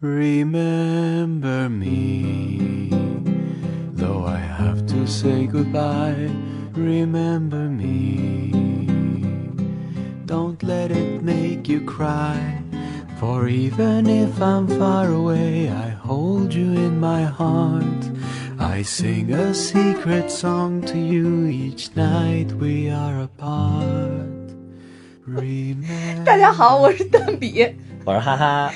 Remember me, though I have to say goodbye. Remember me, don't let it make you cry. For even if I'm far away, I hold you in my heart. I sing a secret song to you each night we are apart. Remember 大家好，我是蛋比，我是哈哈，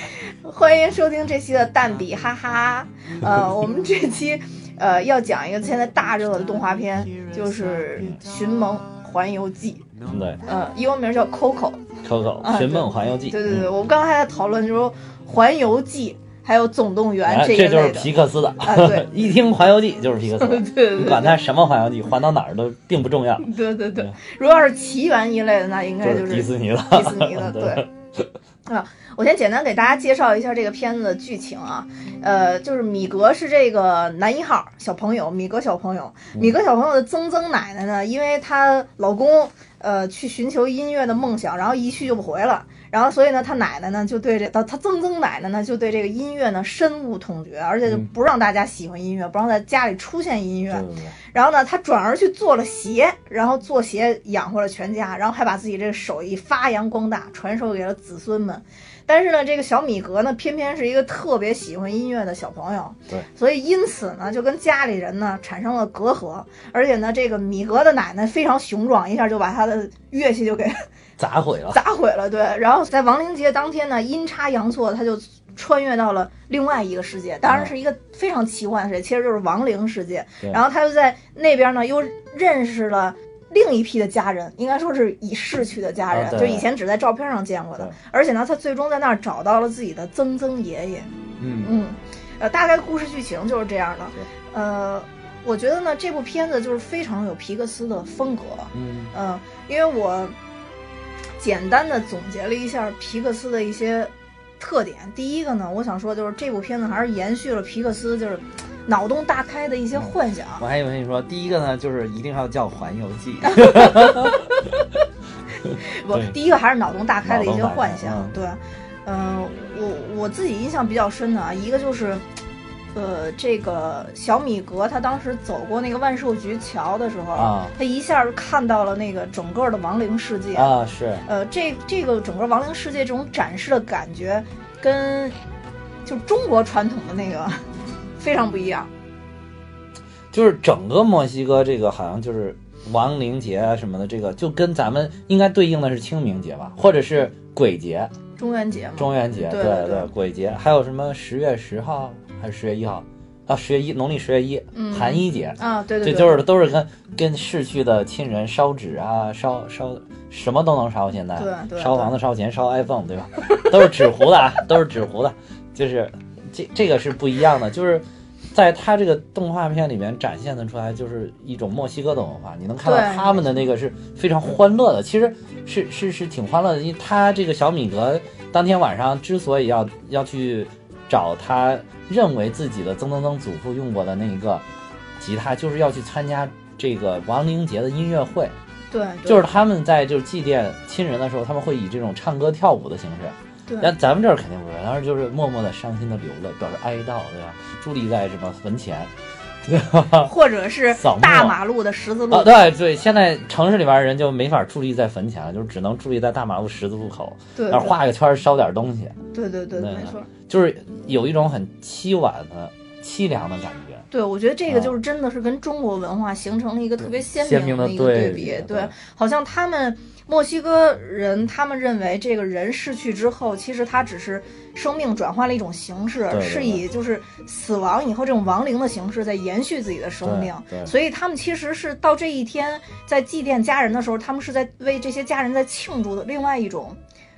欢迎收听这期的蛋比哈哈。呃，我们这期呃要讲一个现在大热的动画片，就是《寻梦环游记》，对。呃，英文名叫 Coco。，Coco 啊《寻梦环游记》，对对对，嗯。我们刚才还在讨论，就是说《环游记》还有《总动员哎》这一这就是。皮克斯的，啊对。一听《环游记》就是皮克斯的，对对对。你管它什么环游记，环到哪儿都并不重要，对 对对。对，如果要是奇缘一类的，那应该就就是是迪士尼了，迪士尼的，对。啊，我先简单给大家介绍一下这个片子的剧情啊，呃，就是米格是这个男一号小朋友，米格小朋友，米格小朋友的曾曾奶奶呢，因为她老公呃去寻求音乐的梦想，然后一去就不回了，然后所以呢，他奶奶呢就对这他他曾曾奶奶呢就对这个音乐呢深恶痛绝，而且就嗯。不让大家喜欢音乐，不让在家里出现音乐，然后呢，他转而去做了鞋，然后做鞋养活了全家，然后还把自己这个手艺发扬光大，传授给了子孙们。但是呢，这个小米格呢，偏偏是一个特别喜欢音乐的小朋友，对，所以因此呢，就跟家里人呢产生了隔阂。而且呢，这个米格的奶奶非常雄壮，一下就把他的乐器就给 砸毁了，砸毁了。对，然后在亡灵节当天呢，阴差阳错，他就穿越到了另外一个世界，当然是一个非常奇幻的世界，其实就是亡灵世界。对然后他就在那边呢，又认识了。另一批的家人，应该说是已逝去的家人，啊就以前只在照片上见过的。而且呢，他最终在那儿找到了自己的曾曾爷爷。嗯，嗯，呃，大概故事剧情就是这样的。呃，我觉得呢，这部片子就是非常有皮克斯的风格。嗯，嗯，因为我简单的总结了一下皮克斯的一些特点。第一个呢，我想说就是这部片子还是延续了皮克斯就是脑洞大开的一些幻想。我还以为你说第一个呢，就是一定要叫《环游记》，不对，第一个还是脑洞大开的一些幻想。嗯对，嗯、我我自己印象比较深的啊，一个就是。呃，这个小米格他当时走过那个万寿菊桥的时候，啊他一下就看到了那个整个的亡灵世界。啊，是，呃，这这个整个亡灵世界这种展示的感觉，跟就中国传统的那个非常不一样。就是整个墨西哥这个好像就是亡灵节啊什么的，这个就跟咱们应该对应的是清明节吧，或者是鬼节、中元节嘛，中元节，对对对鬼节，还有什么十月十号还是十月一号？啊？十月一，农历十月一，嗯。寒衣节，啊，对对这对，就是都是跟跟逝去的亲人烧纸啊，烧烧什么都能烧，现在。对对。烧房子、烧钱、烧 iPhone，对吧？都是纸糊的啊，都是纸糊的，就是这这个是不一样的，就是。在他这个动画片里面展现的出来，就是一种墨西哥的文化。你能看到他们的那个是非常欢乐的，其实是是是挺欢乐的。因为他这个小米格当天晚上之所以要要去找他认为自己的曾曾曾祖父用过的那一个吉他，就是要去参加这个亡灵节的音乐会。对，对就是他们在就是祭奠亲人的时候，他们会以这种唱歌跳舞的形式。对但咱们这儿肯定不是，当时就是默默的伤心的流泪，表示哀悼，对吧？伫立在什么坟前，对吧？或者是 扫大马路的十字路，口，对对，现在城市里边人就没法伫立在坟前了，就是只能伫立在大马路十字路口，对然后画个圈儿烧点东西，对对对，对没错。就是有一种很凄婉的凄凉的感觉。对，我觉得这个啊就是真的是跟中国文化形成了一个特别鲜鲜明的一个对比。对，好像他们墨西哥人，他们认为这个人逝去之后，其实他只是生命转换了一种形式，对对是以就是死亡以后这种亡灵的形式在延续自己的生命。所以他们其实是到这一天在祭奠家人的时候，他们是在为这些家人在庆祝的另外一种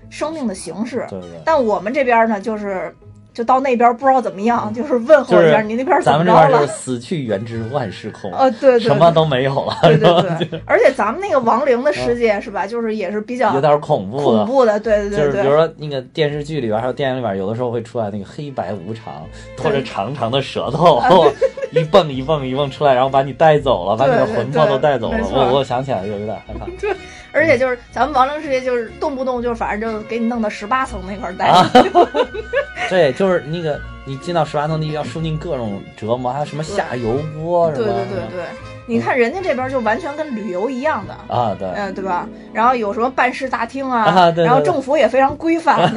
生命的形式。但我们这边呢，就是就到那边不知道怎么样，就是问候一下、就是你那边怎咱么着了们这边就是。死去元知万事空，呃，对对，什么都没有了，对？对对，而且咱们那个亡灵的世界是吧，就是也是比较有点恐怖的。恐怖的，对对对就是。比如说那个电视剧里边，还有电影里边，有的时候会出来那个黑白无常，拖着长长的舌头，一蹦一蹦一蹦出来，然后把你带走了，把你的魂魄都带走了。我我想起来就有点害怕。而且就是咱们亡灵世界就是动不动就反正就给你弄到十八层那块儿待啊着。对，就是那个你进到十八层地狱要受尽各种折磨，还有什么下油锅什么？对对对对，你看人家这边就完全跟旅游一样的。啊，对，嗯，对吧？然后有什么办事大厅啊，啊对对然后政府也非常规范，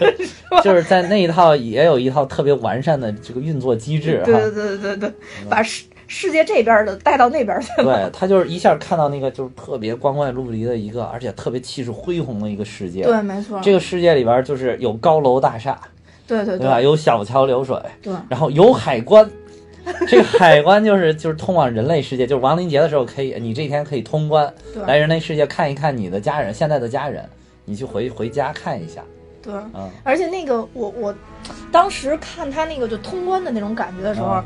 就是在那一套也有一套特别完善的这个运作机制哈。对对对对对，把世世界这边的带到那边去了。对他就是一下看到那个就是特别光怪陆离的一个，而且特别气势恢宏的一个世界。对，没错，这个世界里边就是有高楼大厦，对对对吧？对有小桥流水，对然后有海关。这个海关就是就是通往人类世界，就是亡灵节的时候可以，你这一天可以通关对来人类世界看一看你的家人，现在的家人，你去回回家看一下，对。嗯，而且那个我我当时看他那个就通关的那种感觉的时候。啊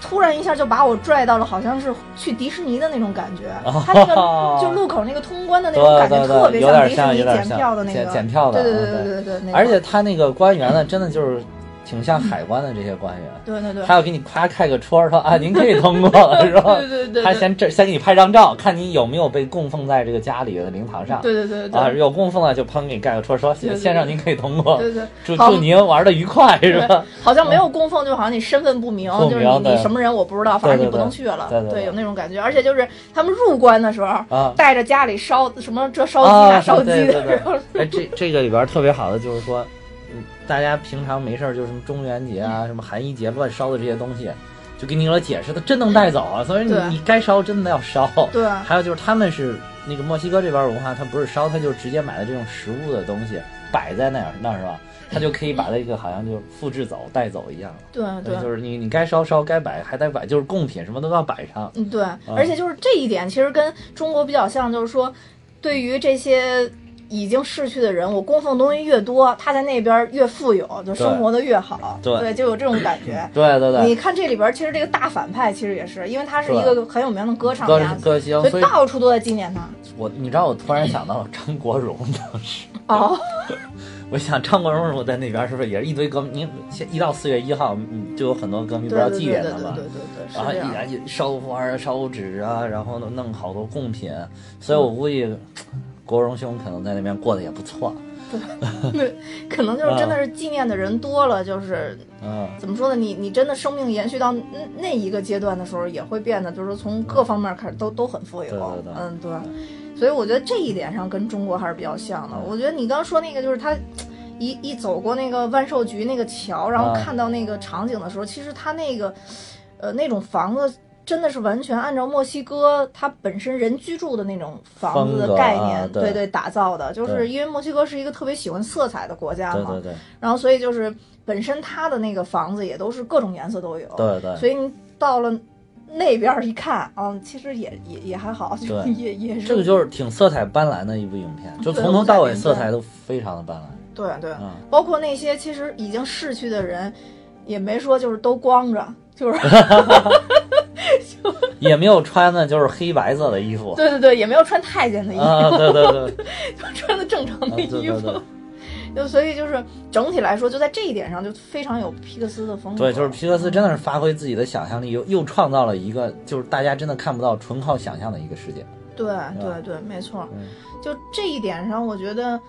突然一下就把我拽到了，好像是去迪士尼的那种感觉。哦 他那个就路口那个通关的那种感觉，对对对特别有点迪士尼检票的那个。检检票的对对对嗯对。对而且他那个官员呢，真的就是挺像海关的这些官员，对 对对，他要给你夸开个戳儿说啊，您可以通过了，是吧？对对对对。他先这先给你拍张照，看你有没有被供奉在这个家里的灵堂上。对对对对。啊，有供奉了就砰给你盖个戳儿，说先生您可以通过，对对，好。祝祝您玩的愉快，是吧？，好像没有供奉，就好像你身份不明，不就是你你什么人我不知道，反正你不能去了。对对对有那种感觉，而且就是他们入关的时候，啊。带着家里烧什么这烧鸡啊，那烧鸡的，哎，这这个里边特别好的就是说，嗯，大家平常没事儿就什么中元节啊、什么寒衣节乱烧的这些东西，就给你了解释，它真能带走啊，所以你你该烧真的要烧。对还有就是他们是那个墨西哥这边文化，他不是烧，他就直接买的这种食物的东西摆在那儿，那儿是吧？他就可以把那个好像就复制走带走一样。对对就是你你该烧烧，该摆还得摆，就是贡品什么都要摆上。嗯对，而且就是这一点其实跟中国比较像，就是说对于这些。已经逝去的人，我供奉东西越多，他在那边越富有，就生活的越好。对就有这种感觉。对对对，你看这里边，其实这个大反派其实也是，因为他是一个很有名的歌唱家，歌星，所以到处都在纪念他。我你知道我突然想到了张国荣当时。哦，我想张国荣如果在那边，是不是也是一堆歌迷？你一到四月一号，嗯，就有很多歌迷要对对对对祭奠他吗？对对，然后。一烧花啊、烧纸啊，然后呢弄好多贡品，所以我估计国荣兄可能在那边过得也不错。对，可能就是真的是纪念的人多了，就是嗯，怎么说呢？你你真的生命延续到那那一个阶段的时候，也会变得就是从各方面开始都都很富有。对对对嗯，对。所以我觉得这一点上跟中国还是比较像的。我觉得你刚刚说那个就是他。一一走过那个万寿菊那个桥，然后啊看到那个场景的时候，其实他那个，呃，那种房子真的是完全按照墨西哥它本身人居住的那种房子的概念，啊对。对对打造的。就是因为墨西哥是一个特别喜欢色彩的国家嘛，对对对。然后所以就是本身它的那个房子也都是各种颜色都有，对对，所以你到了那边儿一看，嗯，其实也也也还好，就对。也也是。这个就是挺色彩斑斓的一部影片，就从头到尾色彩都非常的斑斓。对对，嗯，包括那些其实已经逝去的人，也没说就是都光着，就是 也没有穿的就是黑白色的衣服。对对对，也没有穿太监的衣服，啊，对对对，穿的正常的啊对衣服。对对就所以就是整体来说，就在这一点上就非常有皮克斯的风格。对，就是皮克斯真的是发挥自己的想象力，又又创造了一个就是大家真的看不到、纯靠想象的一个世界。对对对，没错。嗯就这一点上，我觉得，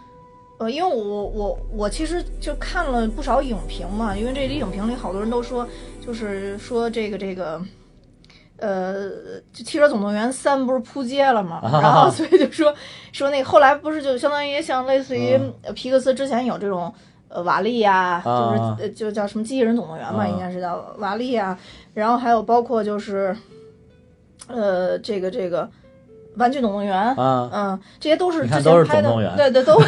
呃，因为我我我其实就看了不少影评嘛，因为这里影评里好多人都说，就是说这个这个。呃，就《汽车总动员三》不是扑街了嘛，啊然后所以就说说那个后来不是就相当于像类似于皮克斯之前有这种呃瓦力呀、啊就是呃就叫什么机器人总动员嘛，啊。应该是叫瓦力呀、然后还有包括就是呃这个这个玩具总动员，啊，嗯，这些都是之前拍的对对，都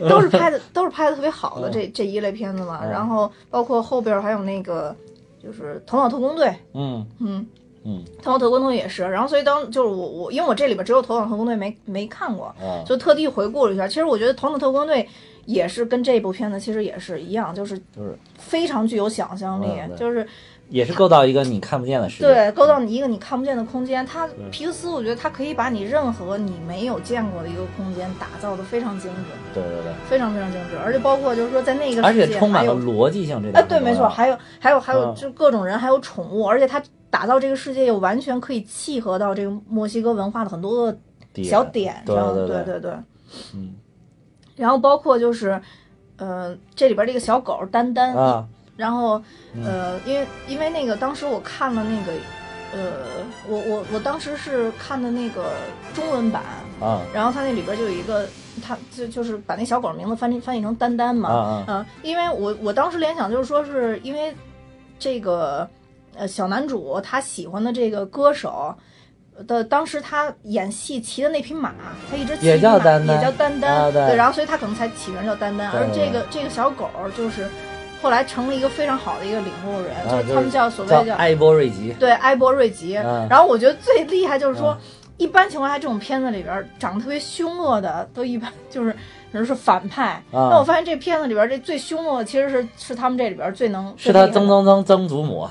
都是拍的，都是拍的特别好的这这一类片子嘛。嗯。然后包括后边还有那个就是《头脑特工队》，嗯。嗯，嗯《头脑特工队》也是。然后所以当就是我我因为我这里边只有《头脑特工队》没没看过，啊，就特地回顾了一下。其实我觉得《头脑特工队》也是跟这部片子其实也是一样，就是就是非常具有想象力，就是也是构造一个你看不见的世界。对，构造你一个你看不见的空间。它皮克斯，我觉得它可以把你任何你没有见过的一个空间打造的非常精致，对对对，非常非常精致，而且包括就是说在那个世界且充满了逻辑性，这哎，点对，没错，还有还有还有嗯。就各种人，还有宠物，而且它打造这个世界又完全可以契合到这个墨西哥文化的很多个小点对上，对。对对对，嗯。然后包括就是，呃，这里边这个小狗丹丹，啊，然后嗯呃，因为因为那个当时我看了那个，呃，我我我当时是看的那个中文版，啊然后它那里边就有一个，它就就是把那小狗名字翻译翻译成丹丹嘛，啊嗯，因为我我当时联想就是说是因为这个呃小男主他喜欢的这个歌手。的当时他演戏骑的那匹马，他一直骑也叫马丹丹也叫丹丹，啊对然后所以他可能才起名叫丹丹。而这个这个小狗就是后来成了一个非常好的一个领路人，啊就是他们叫所谓叫叫埃波瑞吉，对埃博瑞吉。嗯然后我觉得最厉害就是说，嗯一般情况下这种片子里边长得特别凶恶的，都一般就是比如说反派。啊那我发现这片子里边这最凶恶的其实是是他们这里边最能是他曾曾曾曾祖母。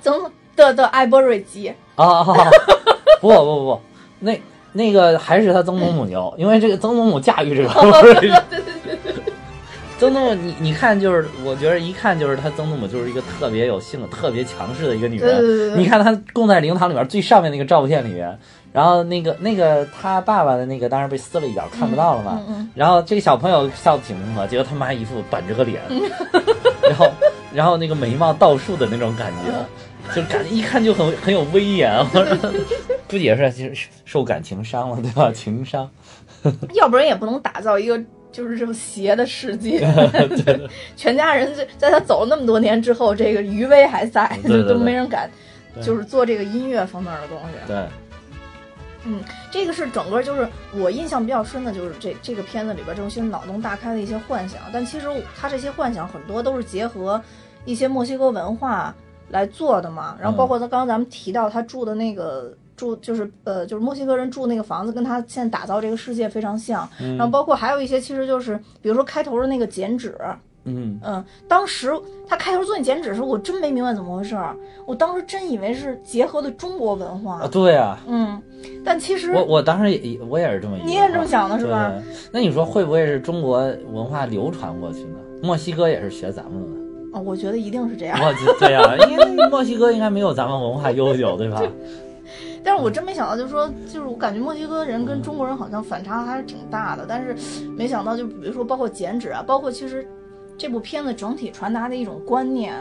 曾的的埃博瑞吉。啊啊！啊不不不不，那那个还是他曾祖母牛，因为这个曾祖母驾驭这个。曾祖母，你你看，就是我觉得一看就是她曾祖母就是一个特别有性格、特别强势的一个女对对对人。对你看她供在灵堂里面最上面那个照片里面，然后那个那个她爸爸的那个当然被撕了一角，看不到了嘛。嗯嗯然后这个小朋友笑得挺温和，结果他妈一副板着个脸，然后然后那个眉毛倒竖的那种感觉，就感觉一看就很很有威严。我说估计也是就是受感情伤了，对吧？情伤。要不然也不能打造一个就是这种邪的世界。全家人在在他走了那么多年之后，这个余威还在，对对对都没人敢就是做这个音乐方面的东西。对，嗯，这个是整个就是我印象比较深的，就是这这个片子里边这种些脑洞大开的一些幻想，但其实他这些幻想很多都是结合一些墨西哥文化来做的嘛。然后包括他刚刚咱们提到他住的那个住就是呃就是墨西哥人住那个房子，跟他现在打造这个世界非常像。然后包括还有一些其实就是比如说开头的那个剪纸，嗯，嗯，当时他开头做那剪纸的时候，我真没明白怎么回事儿，我当时真以为是结合的中国文化。啊，对啊，嗯，但其实我我当时也我也是这么你也是这么想的是吧？那你说会不会是中国文化流传过去呢？墨西哥也是学咱们的。哦，我觉得一定是这样。对呀、因为墨西哥应该没有咱们文化悠久，对吧？但是我真没想到，就是说，就是我感觉墨西哥人跟中国人好像反差还是挺大的。但是没想到，就比如说包括剪纸啊，包括其实这部片子整体传达的一种观念，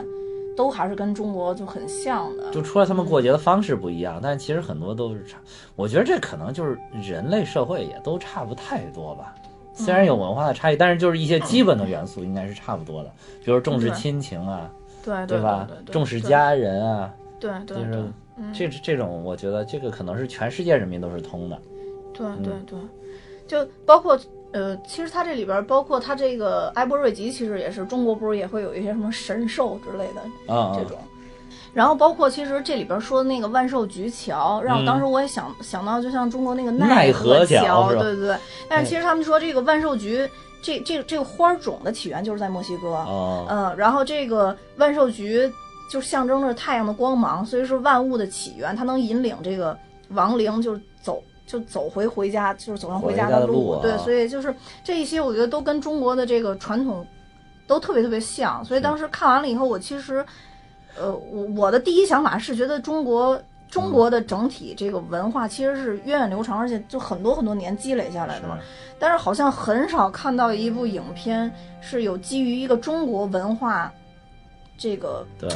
都还是跟中国就很像的。就除了他们过节的方式不一样，但其实很多都是差。我觉得这可能就是人类社会也都差不太多吧。虽然有文化的差异，但是就是一些基本的元素应该是差不多的，比如重视亲情啊，对对吧重视家人啊，对对对就是嗯。这这种，我觉得这个可能是全世界人民都是通的。对嗯。对对，就包括呃，其实它这里边包括它这个埃博瑞吉，其实也是中国不是也会有一些什么神兽之类的啊、这种。然后包括其实这里边说的那个万寿菊桥，让我当时我也想、想到，就像中国那个嗯奈何何桥对对对。但是其实他们说这个万寿菊这这这个花种的起源就是在墨西哥，哦，嗯，然后这个万寿菊就象征着太阳的光芒，所以说万物的起源，它能引领这个亡灵就是走就走回回家，就是走上回家的路。对，所以就是这一些，我觉得都跟中国的这个传统都特别特别像。所以当时看完了以后，我其实，呃，我我的第一想法是觉得中国。中国的整体这个文化其实是源远流长，而且就很多很多年积累下来的嘛。但是好像很少看到一部影片是有基于一个中国文化这个对，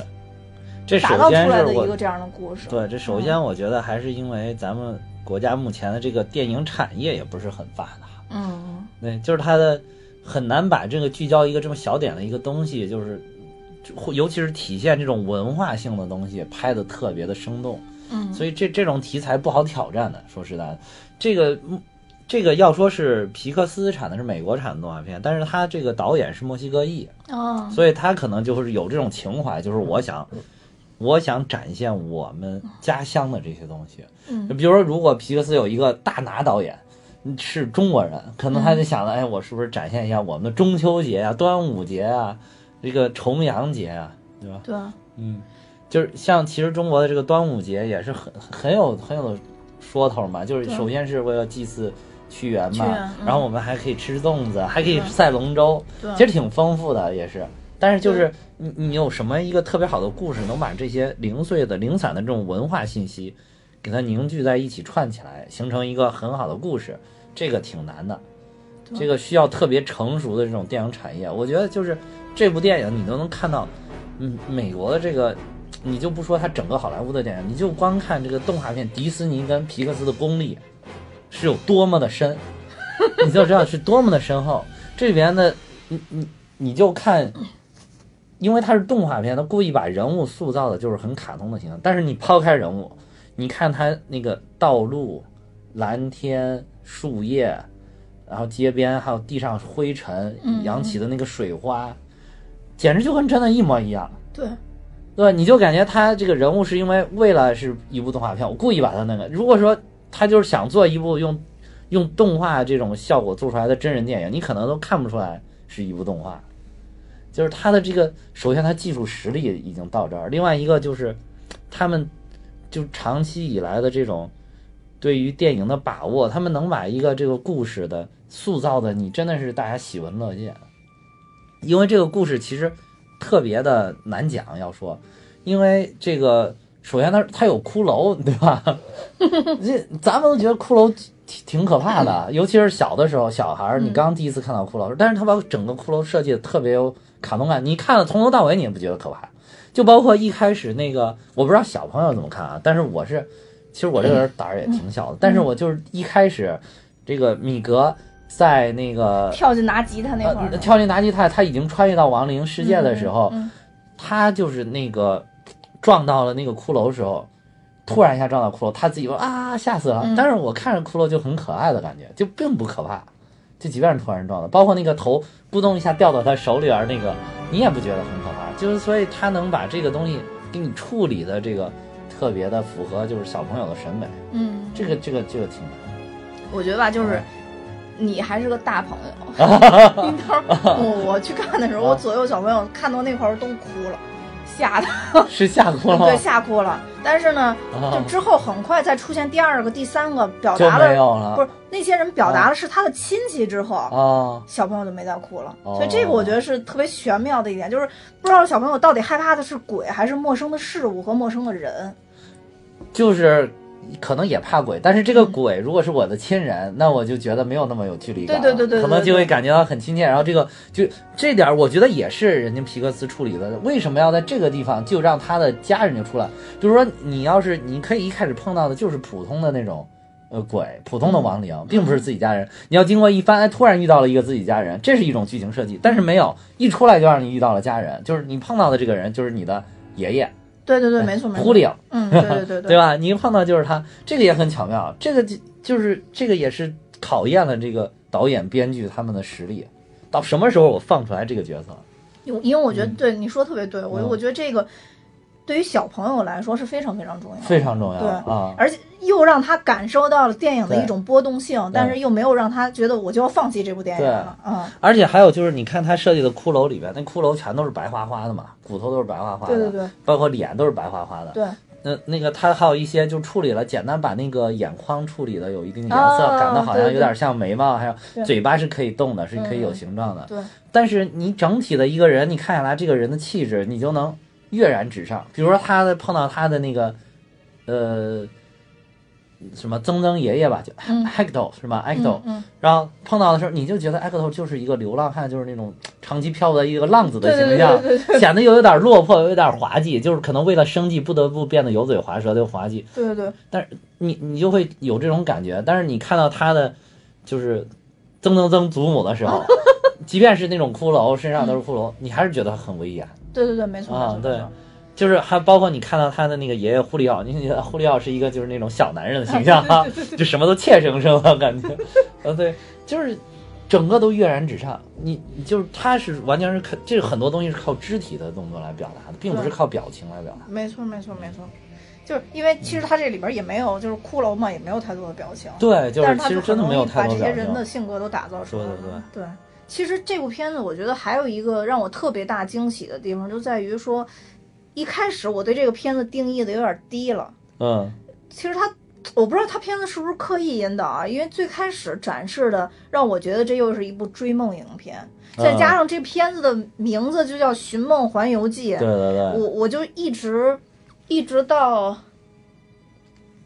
这首打造出先是我来的一个这样的故事。对，这首先我觉得还是因为咱们国家目前的这个电影产业也不是很发达，嗯，对，就是它的很难把这个聚焦一个这么小点的一个东西，就是就尤其是体现这种文化性的东西，拍的特别的生动。嗯，所以这这种题材不好挑战的。说实在的，这个嗯这个要说是皮克斯产的是美国产的动画片，但是他这个导演是墨西哥裔，哦，所以他可能就是有这种情怀，就是我想。我想展现我们家乡的这些东西，嗯。就比如说，如果皮克斯有一个大拿导演是中国人，可能他就想了，哎，我是不是展现一下我们的中秋节啊、端午节啊、这个重阳节啊，对吧？对，嗯，就是像其实中国的这个端午节也是很很有很有说头嘛，就是首先是为了祭祀屈原嘛，嗯。然后我们还可以吃粽子，还可以赛龙舟，对。其实挺丰富的也是。但是就是你你有什么一个特别好的故事，能把这些零碎的零散的这种文化信息给它凝聚在一起串起来，形成一个很好的故事，这个挺难的。这个需要特别成熟的这种电影产业。我觉得就是这部电影，你都能看到，嗯，美国的这个，你就不说它整个好莱坞的电影，你就光看这个动画片，迪士尼跟皮克斯的功力是有多么的深，你就知道是多么的深厚。这里边的，你你你就看。因为它是动画片，它故意把人物塑造的就是很卡通的形象。但是你抛开人物，你看它那个道路、蓝天、树叶，然后街边还有地上灰尘嗯扬起的那个水花，简直就跟真的一模一样，对，对吧？你就感觉他这个人物是因为为了是一部动画片，我故意把他那个。如果说他就是想做一部用用动画这种效果做出来的真人电影，你可能都看不出来是一部动画。就是他的这个，首先他技术实力已经到这儿，另外一个就是他们就长期以来的这种对于电影的把握，他们能把一个这个故事的塑造的，你真的是大家喜闻乐见。因为这个故事其实特别的难讲，要说，因为这个首先它它有骷髅，对吧？这咱们都觉得骷髅挺挺可怕的，尤其是小的时候，小孩儿你刚第一次看到骷髅，但是他把整个骷髅设计的特别有卡通感，你看了从头到尾你也不觉得可怕，就包括一开始那个，我不知道小朋友怎么看啊，但是我是，其实我这个人胆儿也挺小的，但是我就是一开始这个米格在那个跳进拿吉他那会儿。呃，，跳进拿吉他，他已经穿越到亡灵世界的时候，嗯他就是那个撞到了那个骷髅时候，突然一下撞到骷髅，他自己说啊吓死了。嗯。但是我看着骷髅就很可爱的感觉，就并不可怕。就即便是突然撞的，包括那个头咕咚一下掉到他手里边儿那个，你也不觉得很可怕。就是所以他能把这个东西给你处理的这个特别的符合就是小朋友的审美，嗯，这个这个这个挺难。我觉得吧，就是嗯你还是个大朋友。那头儿我我去看的时候，啊我左右小朋友看到那块儿都哭了，吓的，是吓哭了吗？对，吓哭了。但是呢，就啊之后很快再出现第二个、第三个，表达了了。不是那些人表达的是他的亲戚之后。啊，小朋友就没再哭了，哦所以这个我觉得是特别玄妙的一点，就是不知道小朋友到底害怕的是鬼，还是陌生的事物和陌生的人。就是可能也怕鬼，但是这个鬼如果是我的亲人，那我就觉得没有那么有距离感了，对对对对对可能就会感觉到很亲切。然后这个就这点儿，我觉得也是人家皮克斯处理的。为什么要在这个地方就让他的家人就出来？就是说你要是你可以一开始碰到的就是普通的那种。呃，鬼，普通的亡灵，并不是自己家人。你要经过一番，哎，突然遇到了一个自己家人，这是一种剧情设计。但是没有一出来就让你遇到了家人，就是你碰到的这个人就是你的爷爷对对对，没错没错。忽略，嗯，对对对对吧？你一碰到就是他，这个也很巧妙，这个就就是这个也是考验了这个导演、编剧他们的实力。到什么时候我放出来这个角色？因为因为我觉得对你说得特别对，我嗯我觉得这个对于小朋友来说是非常非常重要，非常重要对啊！而且又让他感受到了电影的一种波动性，但是又没有让他觉得我就要放弃这部电影了啊！而且还有就是，你看他设计的骷髅里边，那骷髅全都是白花花的嘛，骨头都是白花花的，对对对包括脸都是白花花的。对，那那个他还有一些就处理了，简单把那个眼眶处理的有一定颜色，啊感到好像有点像眉毛，还有嘴巴是可以动的，是可以有嗯形状的。对，但是你整体的一个人，你看下来，这个人的气质，你就能跃然纸上。比如说他的碰到他的那个，呃，什么曾曾爷爷吧，就嗯 Hector 是吧？Hector，、嗯，然后碰到的时候，你就觉得 Hector 就是一个流浪汉，就是那种长期漂泊的一个浪子的形象，对对对显得又有点落魄，又有点滑稽，就是可能为了生计不得不变得油嘴滑舌的滑稽。对对对，但是你你就会有这种感觉。但是你看到他的就是曾曾曾祖母的时候，即便是那种骷髅身上都是骷髅，你还是觉得很威严。对对对，没错，啊对就是还包括你看到他的那个爷爷胡里奥，你觉得胡里奥是一个就是那种小男人的形象啊，就什么都怯生生的感觉。呃，对，就是整个都跃然纸上。你你就是他是完全是靠这个很多东西是靠肢体的动作来表达的，并不是靠表情来表达。没错没错没错，就是因为其实他这里边也没有，就是骷髅嘛，也没有太多的表情，对，就是他其实真的没有太多表把这些人的。性格都打造出来了。对对对其实这部片子我觉得还有一个让我特别大惊喜的地方，就在于说，一开始我对这个片子定义的有点低了。嗯，其实他，我不知道他片子是不是刻意引导啊，因为最开始展示的让我觉得这又是一部追梦影片，再加上这片子的名字就叫《寻梦环游记》，对对对，我我就一直一直到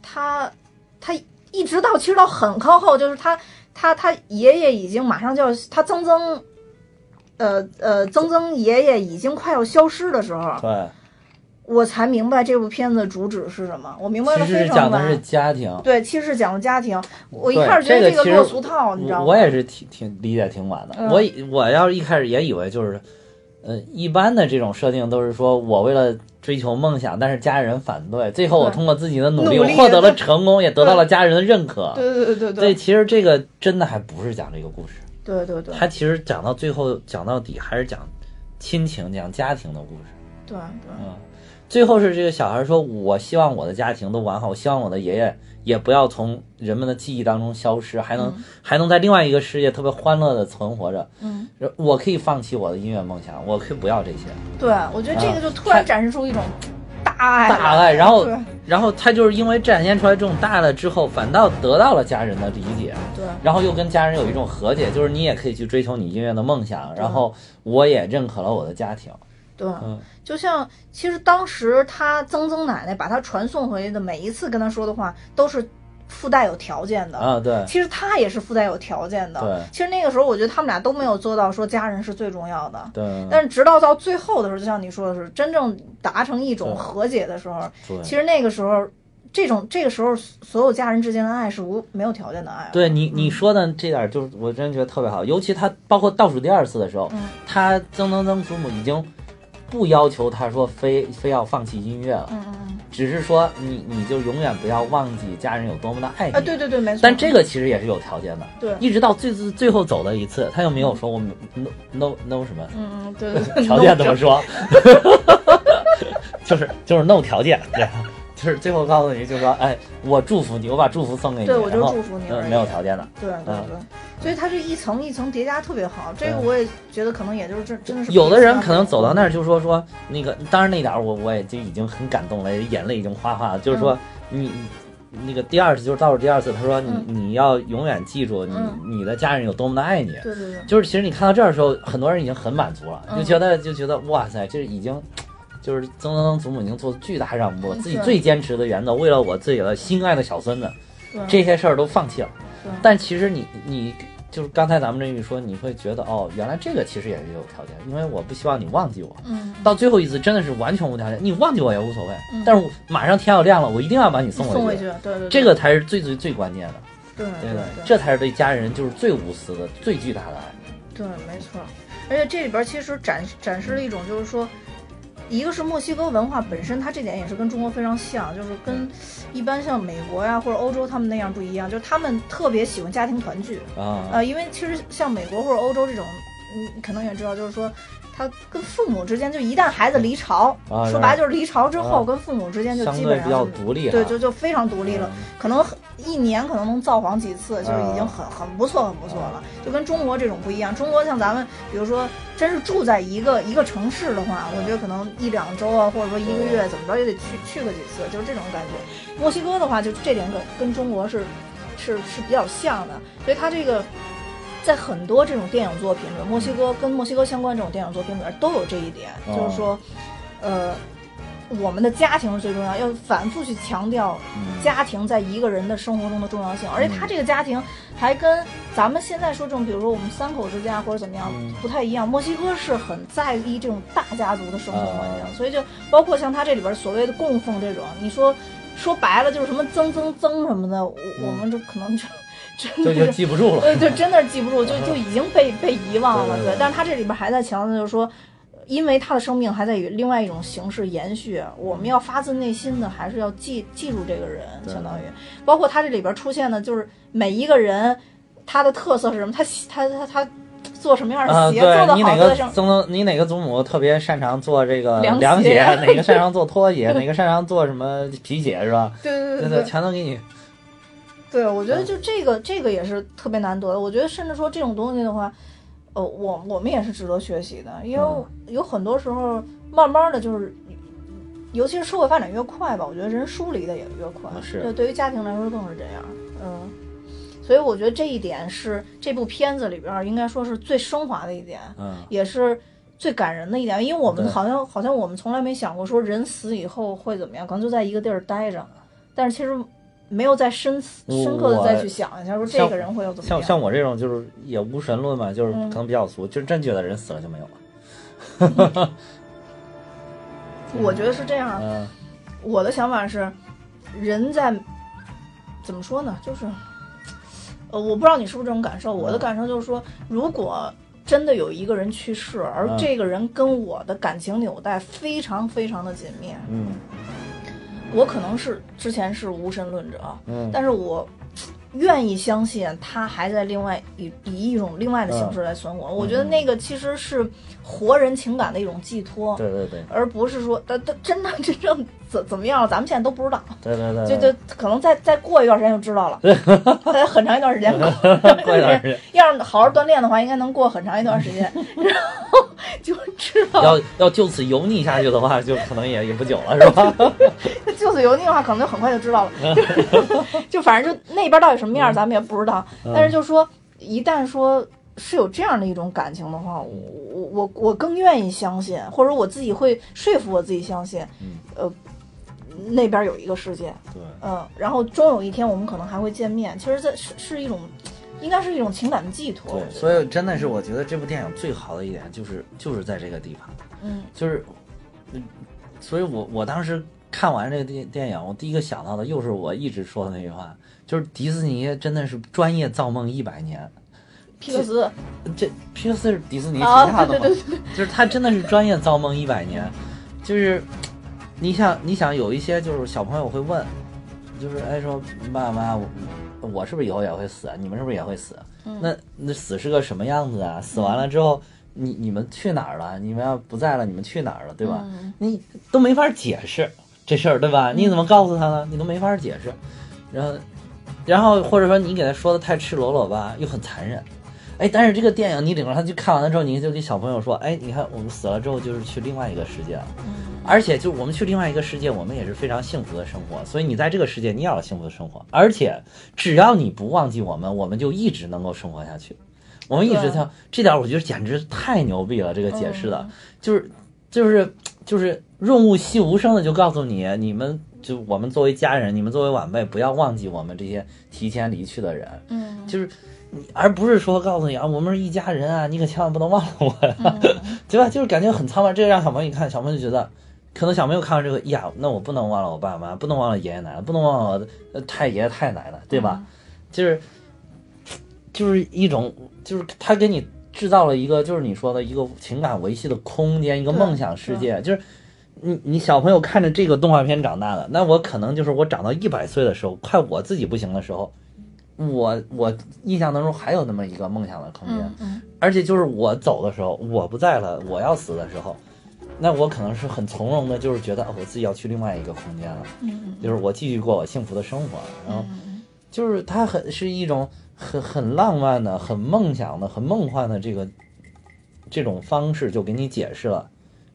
他他一直到其实到很靠后，就是他他他爷爷已经马上就要他曾曾，呃呃曾曾爷爷已经快要消失的时候，对，我才明白这部片子的主旨是什么。我明白其了非常实讲的是。家庭。对，其实是讲的家庭。我一开始觉得这个落俗套，你知道吗？我我也是挺挺理解挺晚的。嗯我以我要是一开始也以为就是，呃，一般的这种设定都是说我为了追求梦想，但是家人反对，最后我通过自己的努力，我获得了成功，也得到了家人的认可。对对对对对，其实这个真的还不是讲这个故事，对对对。他其实讲到最后，讲到底还是讲亲情、讲家庭的故事。对对。嗯，最后是这个小孩说：“我希望我的家庭都完好，我希望我的爷爷也不要从人们的记忆当中消失，还能、还能在另外一个世界特别欢乐的存活着。嗯，我可以放弃我的音乐梦想，我可以不要这些。对，我觉得这个啊就突然展示出一种大爱来，大爱。然后，然后他就是因为展现出来这种大爱了之后，反倒得到了家人的理解，对。然后又跟家人有一种和解，就是你也可以去追求你音乐的梦想，然后我也认可了我的家庭。对，嗯。就像其实当时他曾曾奶奶把他传送回去的每一次跟他说的话，都是附带有条件的。啊，对，其实他也是附带有条件的。对。其实那个时候，我觉得他们俩都没有做到说家人是最重要的。对，但是直到到最后的时候，就像你说的是，真正达成一种和解的时候，对。其实那个时候，这种这个时候所有家人之间的爱是无没有条件的爱。对你你说的这点儿，就是我真觉得特别好，尤其他包括倒数第二次的时候，嗯。他曾曾曾祖母已经不要求他说非非要放弃音乐了，嗯嗯嗯，只是说你你就永远不要忘记家人有多么的爱你。啊，对对对，没错。但这个其实也是有条件的，对。一直到最最最后走的一次，他又没有说我们 no no no 什么？嗯嗯，对，条件怎么说，就是就是 no 条件，对。就是最后告诉你，就是说，哎，我祝福你，我把祝福送给你，对我就祝福你没有条件的，对对嗯对，所以它这一层一层叠加特别好，这个我也觉得可能也就是真真的是有的人可能走到那儿就说说那个，当然那点儿我我也就已经很感动了，眼泪已经哗哗了。就是说你你那个第二次就是倒数第二次，他说你嗯你要永远记住你嗯你的家人有多么的爱你。对对对，就是其实你看到这儿的时候，很多人已经很满足了，嗯就觉得就觉得哇塞，这已经。就是曾曾曾祖母已经做巨大让步了，自己最坚持的原则，为了我自己的心爱的小孙子，对这些事儿都放弃了对。但其实你你就是刚才咱们这一说，你会觉得哦，原来这个其实也是有条件，因为我不希望你忘记我。嗯，到最后一次真的是完全无条件，你忘记我也无所谓，嗯但是我马上天要亮了，我一定要把你送回去送回回去。对对，对这个才是最最最关键的，对对对，这才是对家人就是最无私的、最巨大的爱。对，没错。而且这里边其实展展示了一种，就是说，一个是墨西哥文化本身，它这点也是跟中国非常像，就是跟一般像美国呀或者欧洲他们那样不一样，就是他们特别喜欢家庭团聚。啊，呃，因为其实像美国或者欧洲这种，嗯，你可能也知道，就是说。他跟父母之间，就一旦孩子离巢，啊说白了就是离巢之后，啊跟父母之间就基本上是独立哈，对，就就非常独立了。嗯可能一年可能能造访几次，就是已经啊很很不错很不错了。就跟中国这种不一样，中国像咱们，比如说真是住在一个一个城市的话，我觉得可能一两周啊，或者说一个月，怎么着也得去去个几次，就是这种感觉。墨西哥的话，就这点跟跟中国是是是比较像的，所以它这个。在很多这种电影作品里，墨西哥跟墨西哥相关这种电影作品里边都有这一点，哦。就是说，呃，我们的家庭是最重要，要反复去强调嗯。家庭在一个人的生活中的重要性，而且他这个家庭还跟咱们现在说这种，比如说我们三口之家或者怎么样嗯。不太一样。墨西哥是很在意这种大家族的生活环境，啊所以就包括像他这里边所谓的供奉这种，你说说白了就是什么增增增什么的，我我们这可能就真就就。记不住了。对，就，真的是记不住，就就已经被被遗忘了。对但是他这里边还在强调，就是说，因为他的生命还在以另外一种形式延续，我们要发自内心的还是要记记住这个人，相当于包括他这里边出现的，就是每一个人他的特色是什么，他他他他做什么样啊，的鞋、做的对你哪个好。曾曾你哪个祖母特别擅长做这个凉凉鞋 哪个擅长做拖鞋，哪个擅长做什么皮鞋是吧？对对对对全都给你。对，我觉得嗯就这个这个也是特别难得的。我觉得甚至说这种东西的话，呃，我我们也是值得学习的，因为嗯有很多时候慢慢的就是，尤其是社会发展越快吧，我觉得人疏离的也越快。啊是对，对于家庭来说更是这样。嗯，所以我觉得这一点是这部片子里边儿应该说是最升华的一点，嗯，也是。最感人的一点，因为我们好像好像我们从来没想过说人死以后会怎么样，可能就在一个地儿待着，但是其实没有再深思深刻的再去想一下，说这个人会有怎么样？像像我这种就是也无神论嘛，就是嗯可能比较俗，就真觉得人死了就没有了。我觉得是这样，嗯我的想法是，人在怎么说呢？就是，呃，我不知道你是不是这种感受。我的嗯感受就是说，如果真的有一个人去世，而嗯这个人跟我的感情纽带非常非常的紧密，嗯我可能是之前是无神论者，嗯但是我愿意相信他还在另外以以一种另外的形式来存活。我觉得那个其实是活人情感的一种寄托。对对对而不是说，他他真的真正怎怎么样，咱们现在都不知道。对对对，就就可能再再过一段时间就知道了，再很长一段时间过。过一段时间 要是好好锻炼的话，应该能过很长一段时间，然后 就知道。要要就此油腻下去的话，就可能也也不久了，是吧？就此油腻的话，可能就很快就知道了。就 就反正就那边到底什么样，咱们也不知道。但是就说，一旦说是有这样的一种感情的话，我我我我更愿意相信，或者我自己会说服我自己相信，呃，那边有一个世界，对，嗯，然后终有一天我们可能还会见面。其实这是是一种，应该是一种情感的寄托。对，所以真的是我觉得这部电影最好的一点就是就是在这个地方，嗯。就是，嗯所以我我当时看完这个电电影，我第一个想到的又是我一直说的那句话，就是迪士尼真的是专业造梦一百年。皮克斯。这皮克斯是迪士尼旗啊，下的。嘛，对对对对，就是他真的是专业造梦一百年，就是你想你想有一些就是小朋友会问，就是哎说爸妈我我是不是以后也会死啊？你们是不是也会死？嗯那那死是个什么样子啊？死完了之后。你你们去哪儿了？你们要不在了，你们去哪儿了？对吧？嗯你都没法解释这事儿，对吧？你怎么告诉他呢？你都没法解释，然后，然后或者说你给他说的太赤裸裸吧，又很残忍。哎，但是这个电影你领着他去看完了之后，你就给小朋友说，哎，你看我们死了之后就是去另外一个世界了，而且就我们去另外一个世界，我们也是非常幸福的生活。所以你在这个世界你也要有幸福的生活，而且只要你不忘记我们，我们就一直能够生活下去。我们一直对像这点，我觉得简直太牛逼了，这个解释的，嗯。就是就是就是润物细无声的就告诉你，你们就我们作为家人，你们作为晚辈，不要忘记我们这些提前离去的人，嗯。就是你，而不是说告诉你啊，我们是一家人啊，你可千万不能忘了我呀，对吧？就是感觉很苍白，这个让小朋友一看，小朋友就觉得。可能小朋友看到这个呀，那我不能忘了我爸妈，不能忘了爷爷奶奶，不能忘了太爷爷太奶奶，对吧？就是就是一种，就是他给你制造了一个，就是你说的一个情感维系的空间，一个梦想世界。就是你你小朋友看着这个动画片长大的，那我可能就是我长到一百岁的时候，快我自己不行的时候，我我印象当中还有那么一个梦想的空间。而且就是我走的时候，我不在了，我要死的时候，那我可能是很从容的，就是觉得哦我自己要去另外一个空间了，嗯就是我继续过我幸福的生活，然后。嗯就是它很是一种很很浪漫的、很梦想的、很梦幻的这个这种方式，就给你解释了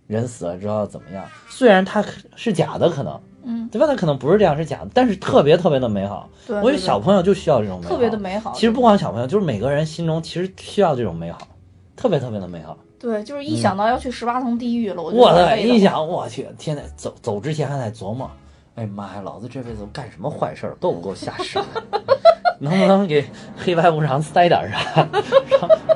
人死了之后怎么样。虽然它是假的，可能嗯，对吧？他可能不是这样，是假的，但是特别特别的美好。对，我觉得小朋友就需要这种美好，特别的美好。其实不光小朋友，就是每个人心中其实需要这种美好，特别特别的美好。对，就是一想到要去十八层地狱了，我就我的一想，我去，天呐，走走之前还在琢磨，哎妈呀，老子这辈子干什么坏事儿，够不够下世？能不能给黑白无常塞点啥？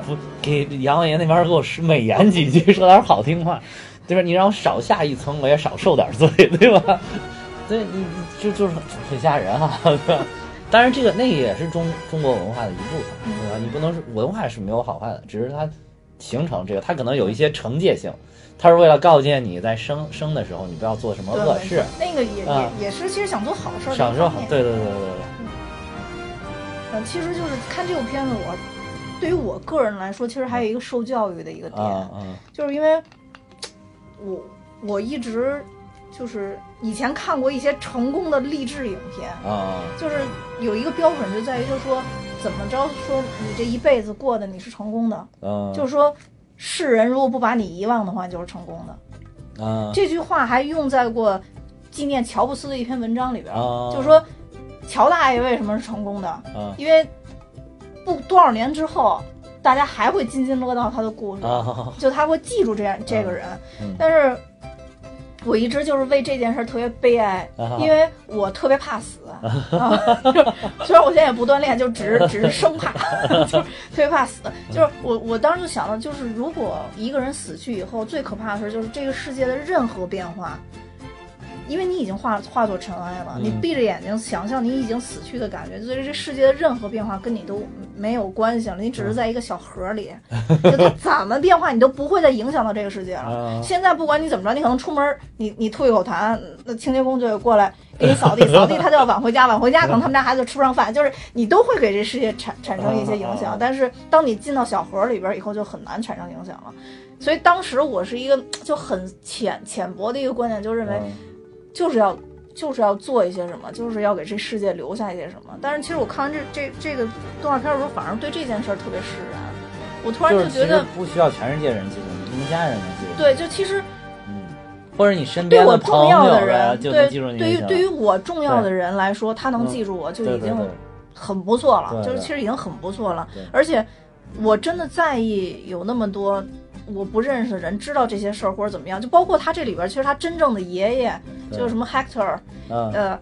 不给阎王爷那边给我美言几句，说点好听话，对吧？你让我少下一层，我也少受点罪，对吧？对你你就就是很很吓人哈？当然，这个那个也是中中国文化的一部分，对吧？你不能说文化是没有好坏的，只是它形成这个，它可能有一些惩戒性，它是为了告诫你在生生的时候你不要做什么恶事，那个也啊也也是，其实想做好事儿的一享受方面。对对对对对嗯，其实就是看这部片子，我对于我个人来说，其实还有一个受教育的一个，点，啊啊就是因为我我一直就是以前看过一些成功的励志影片，啊。就是有一个标准就在于，就是说怎么着说你这一辈子过的你是成功的，啊，就是说世人如果不把你遗忘的话，你就是成功的。啊。这句话还用在过纪念乔布斯的一篇文章里边，啊，就是说乔大爷为什么是成功的？啊。因为不多少年之后，大家还会津津乐道他的故事，啊。就他会记住这样这个人。嗯。但是我一直就是为这件事儿特别悲哀，啊因为我特别怕死。啊，就虽然我现在也不锻炼，就只是 只是生怕，就是特别怕死。就是我我当时就想到，就是如果一个人死去以后，最可怕的事就是这个世界的任何变化。因为你已经化化作尘埃了，嗯你闭着眼睛想象你已经死去的感觉，所以这世界的任何变化跟你都没有关系了，你只是在一个小盒里，就它 怎么变化你都不会再影响到这个世界了。啊现在不管你怎么着，你可能出门，你你吐一口痰，那清洁工就会过来给你扫地，扫地他就要晚回家，晚回家 可能他们家孩子吃不上饭，就是你都会给这世界产产生一些影响。但是当你进到小盒里边以后，就很难产生影响了。所以当时我是一个就很浅浅薄的一个观点，就认为嗯就是要就是要做一些什么，就是要给这世界留下一些什么。但是其实我看完这这这个动画片的时候，反而对这件事儿特别释然。我突然就觉得，不需要全世界人记住你，你们家人能记住。对，就其实嗯，或者你身边对我重要友的人，对。对于对于我重要的人来说，他能嗯记住我就已经很不错了，就是其实已经很不错了对。而且我真的在意有那么多我不认识的人知道这些事儿或者怎么样，就包括他这里边，其实他真正的爷爷对就是什么 Hector，嗯，呃，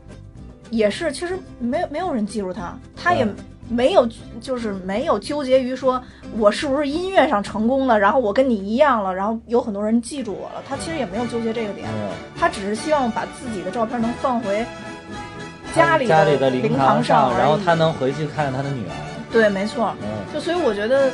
也是其实没有没有人记住他，他也没有就是没有纠结于说我是不是音乐上成功了，然后我跟你一样了，然后有很多人记住我了，他其实也没有纠结这个点。他只是希望把自己的照片能放回家里家里的灵堂上，然后他能回去看看他的女儿。对，没错。嗯，就所以我觉得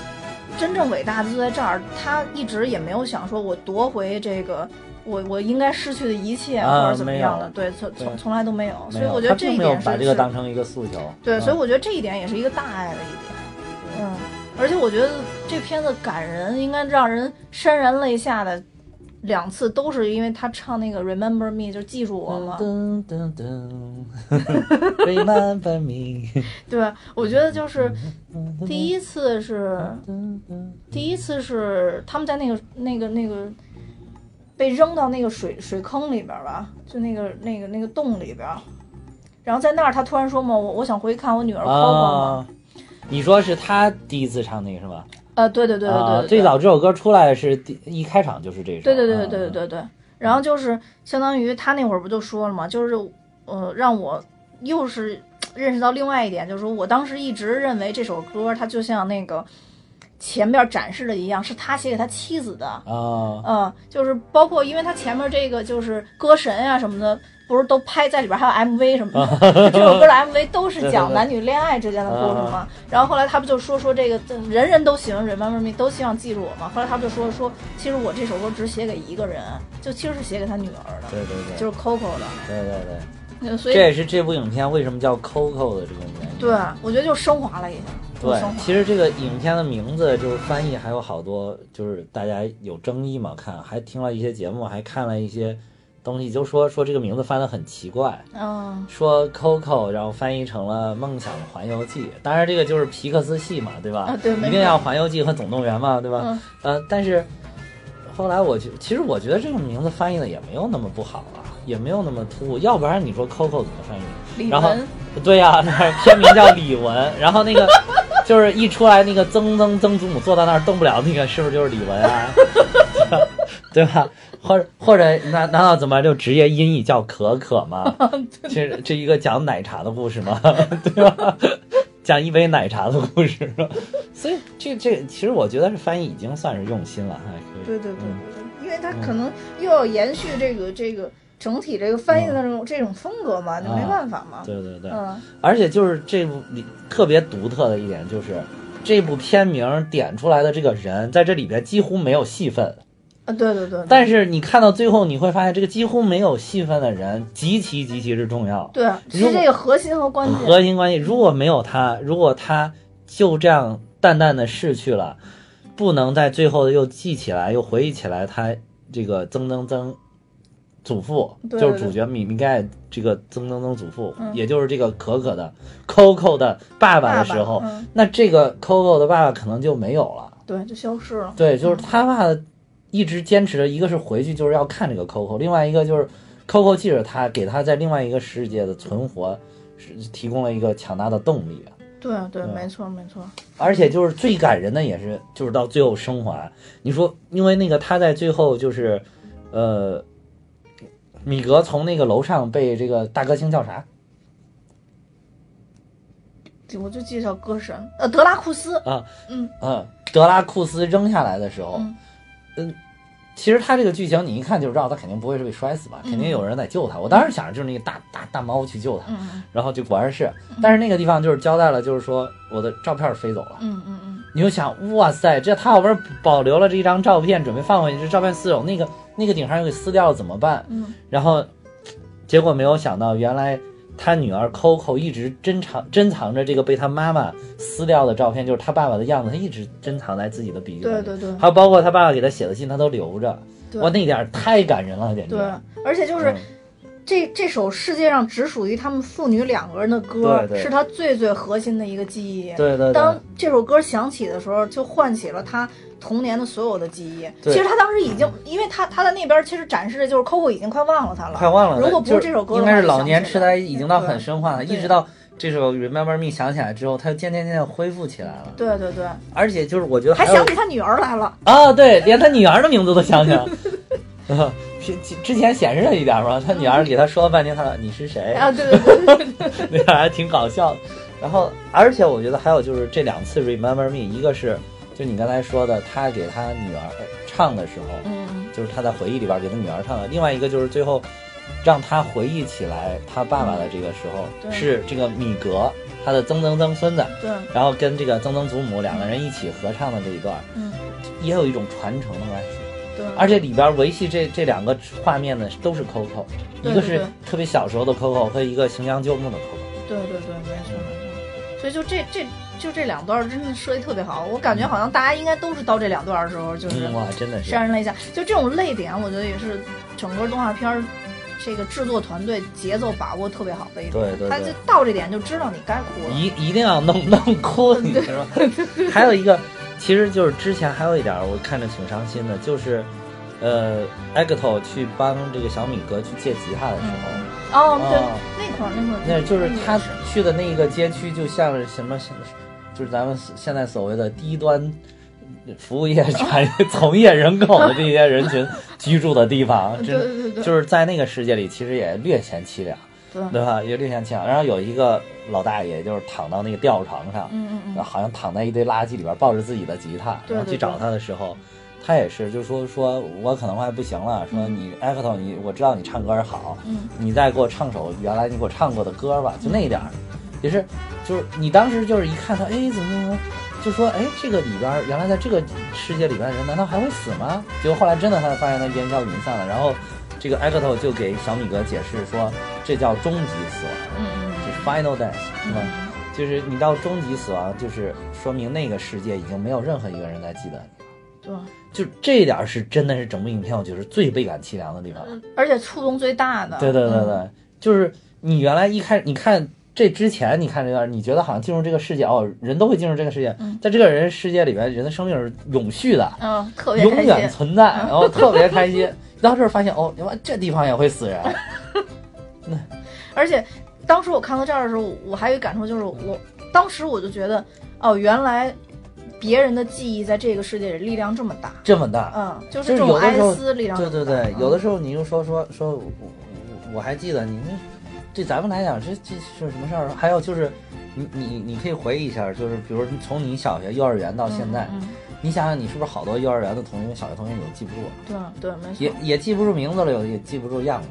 真正伟大的就在这儿，他一直也没有想说我夺回这个。我我应该失去的一切，啊或者怎么样的，没对，从从从来都没有，所以我觉得这一点是把这个当成一个诉求。对，嗯所以我觉得这一点也是一个大爱的一点，嗯，而且我觉得这片子感人，应该让人潸然泪下的两次，都是因为他唱那个 Remember Me，就记住我了，噔噔噔，Remember me。对吧？我觉得就是 第一次是 第一次是他们在那个那个那个被扔到那个水水坑里边儿吧，就那个那个那个洞里边儿，然后在那儿他突然说嘛，我我想回去看我女儿 Coco 嘛，啊，你说是他第一次唱那个是吧？呃，对对对对对最早这首歌出来是第一开场就是这首。对对对对嗯对对对对。然后就是相当于他那会儿不就说了嘛，就是呃让我又是 认识到另外一点，就是说我当时一直认为这首歌它就像那个前面展示的一样，是他写给他妻子的。啊，嗯，就是包括，因为他前面这个就是歌神啊什么的，不是都拍在里边，还有 MV 什么的，这首歌的 MV 都是讲男女恋爱之间的故事嘛。然后后来他不就说说这个人人都喜欢 Remember Me，都希望记住我嘛。后来他不就说说，其实我这首歌只写给一个人，就其实是写给他女儿的，对对对，就是 Coco 的。对对对，呃所以这也是这部影片为什么叫 Coco 的这个原因。对我觉得就升华了一下，对，其实这个影片的名字就是翻译还有好多，就是大家有争议嘛，看还听了一些节目，还看了一些东西，就说说这个名字翻得很奇怪，嗯，说 Coco，然后翻译成了《梦想环游记》，当然这个就是皮克斯系嘛，对吧？啊对一定要环游记和总动员嘛，对吧？嗯呃，但是后来我觉，其实我觉得这个名字翻译的也没有那么不好啊，也没有那么突兀，要不然你说 Coco 怎么翻译？李然后，对呀、那片名叫李玟，然后那个就是一出来那个曾曾曾祖母坐到那儿动不了，那个是不是就是李玟啊？对吧？或者或者难难道怎么就职业音译叫可可吗？这这一个讲奶茶的故事吗？对吧？讲一杯奶茶的故事，所以这这其实我觉得是翻译已经算是用心了，还可以。对对对嗯对对，因为他可能又要延续这个这个整体这个翻译的这种、这种风格嘛，就没啊办法嘛。对对对，嗯，而且就是这部里特别独特的一点就是，这部片名点出来的这个人在这里边几乎没有戏份，啊，对对对，但是你看到最后你会发现，这个几乎没有戏份的人极其极其之重要，对是这个核心和关键。核心关系。如果没有他，如果他就这样淡淡的逝去了，不能在最后又记起来，又回忆起来他这个曾曾曾祖父，对对就是主角米米盖这个曾曾曾祖父，嗯也就是这个可可的 Coco 的爸爸的时候，爸爸嗯那这个 Coco 的爸爸可能就没有了。对，就消失了。对，就是他爸一直坚持着，一个是回去就是要看这个 Coco，另外一个就是 Coco 记着他，给他在另外一个世界的存活是提供了一个强大的动力。对对，对没错没错。而且就是最感人的也是，就是到最后生还。你说，因为那个他在最后就是，呃，米格从那个楼上被这个大歌星叫啥？我就记得叫歌神，呃，德拉库斯。啊，嗯嗯，德拉库斯扔下来的时候，嗯嗯，其实他这个剧情你一看就知道，他肯定不会是被摔死吧，肯定有人在救他。我当时想着就是那个大大大猫去救他，嗯然后就果然是，但是那个地方就是交代了，就是说我的照片飞走了。嗯嗯嗯你就想，哇塞，这他好不容易保留了这一张照片，准备放回去，这照片撕走，那个那个顶上又给撕掉了，怎么办？嗯然后结果没有想到，原来他女儿 Coco 一直珍藏珍藏着这个被他妈妈撕掉的照片，就是他爸爸的样子，他一直珍藏在自己的笔记本里。对对对还有包括他爸爸给他写的信，他都留着。哇，那点儿太感人了，简直。对，而且就是嗯这这首世界上只属于他们父女两个人的歌，对对是他最最核心的一个记忆。对对对当这首歌响起的时候，就唤起了他童年的所有的记忆。对其实他当时已经，因为他他在那边其实展示的就是 Coco 已经快忘了他了，快忘了。如果不是这首歌的话，应该是老年痴呆已经到很深化了，一直到这首 Remember Me 想起来之后，他就渐渐渐渐恢复起来了。对对对，而且就是我觉得还有想起他女儿来了。啊，对，连他女儿的名字都想起来了。啊，之之前显示了一点嘛，他女儿给他说了半天，他说你是谁？啊，对对 对那个还挺搞笑的。然后，而且我觉得还有就是这两次 Remember Me，一个是就你刚才说的，他给他女儿唱的时候，嗯就是他在回忆里边给他女儿唱的；另外一个就是最后让他回忆起来他爸爸的这个时候，对是这个米格他的曾曾曾孙子，对，然后跟这个曾曾祖母两个人一起合唱的这一段，嗯也有一种传承的关系。对，而且里边维系这这两个画面呢，都是 Coco，对一个是特别小时候的 Coco 和一个行将就木的 Coco。对对对，没错没错。所以就这这就这两段真的设计特别好，我感觉好像大家应该都是到这两段的时候就是嗯，哇，真的是潸然泪下。就这种泪点，我觉得也是整个动画片儿这个制作团队节奏把握特别好的一种。对对对他就到这点就知道你该哭了。一一定要弄弄哭，你知道吗？还有一个，其实就是之前还有一点儿我看着挺伤心的，就是，呃 a g a t o 去帮这个小米哥去借吉他的时候，哦，对哦，那块儿那块儿，那就是他去的那一个街区，就像是什么什么，就是咱们现在所谓的低端服务业产业从业人口的这些人群居住的地方，对对对对，就是在那个世界里，其实也略显凄凉，对吧？也略显凄凉。然后有一个老大爷，就是躺到那个吊床上，嗯嗯嗯，好像躺在一堆垃圾里边，抱着自己的吉他，然后去找他的时候，他也是，就说说我可能快不行了，说你 c t o 你我知道你唱歌好，嗯。你再给我唱首原来你给我唱过的歌吧，就那一点儿，也是，就是你当时就是一看他，哎，怎么怎么，就说哎，这个里边儿原来在这个世界里边的人难道还会死吗？结果后来真的他发现他烟消云散了，然后这个 c t o 就给小米哥解释说，这叫终极死亡，嗯嗯。就是 final death，是吧？嗯就是你到终极死亡，就是说明那个世界已经没有任何一个人在记得你了。对，就这一点儿是真的是整部影片我觉得最倍感凄凉的地方。而且触动最大的，对对对对，嗯就是你原来一开始你看这之前你看这段，你觉得好像进入这个世界哦，人都会进入这个世界，嗯在这个人世界里边，人的生命是永续的，嗯，特别永，远存在，然后 特别开心。到这儿发现哦，这地方也会死人，那而且当时我看到这儿的时候，我还有一个感受，就是我当时我就觉得，哦，原来别人的记忆在这个世界里力量这么大，这么大。嗯，就就是这种哀思力量对对对，有的嗯时候你就说说说，我我我还记得你那，对咱们来讲，这这是什么事儿？还有就是，你你你可以回忆一下，就是比如从你小学、幼儿园到现在，嗯嗯你想想，你是不是好多幼儿园的同学、小学同学你都记不住了，嗯对对，没也错，也记不住名字了，有的也记不住样子。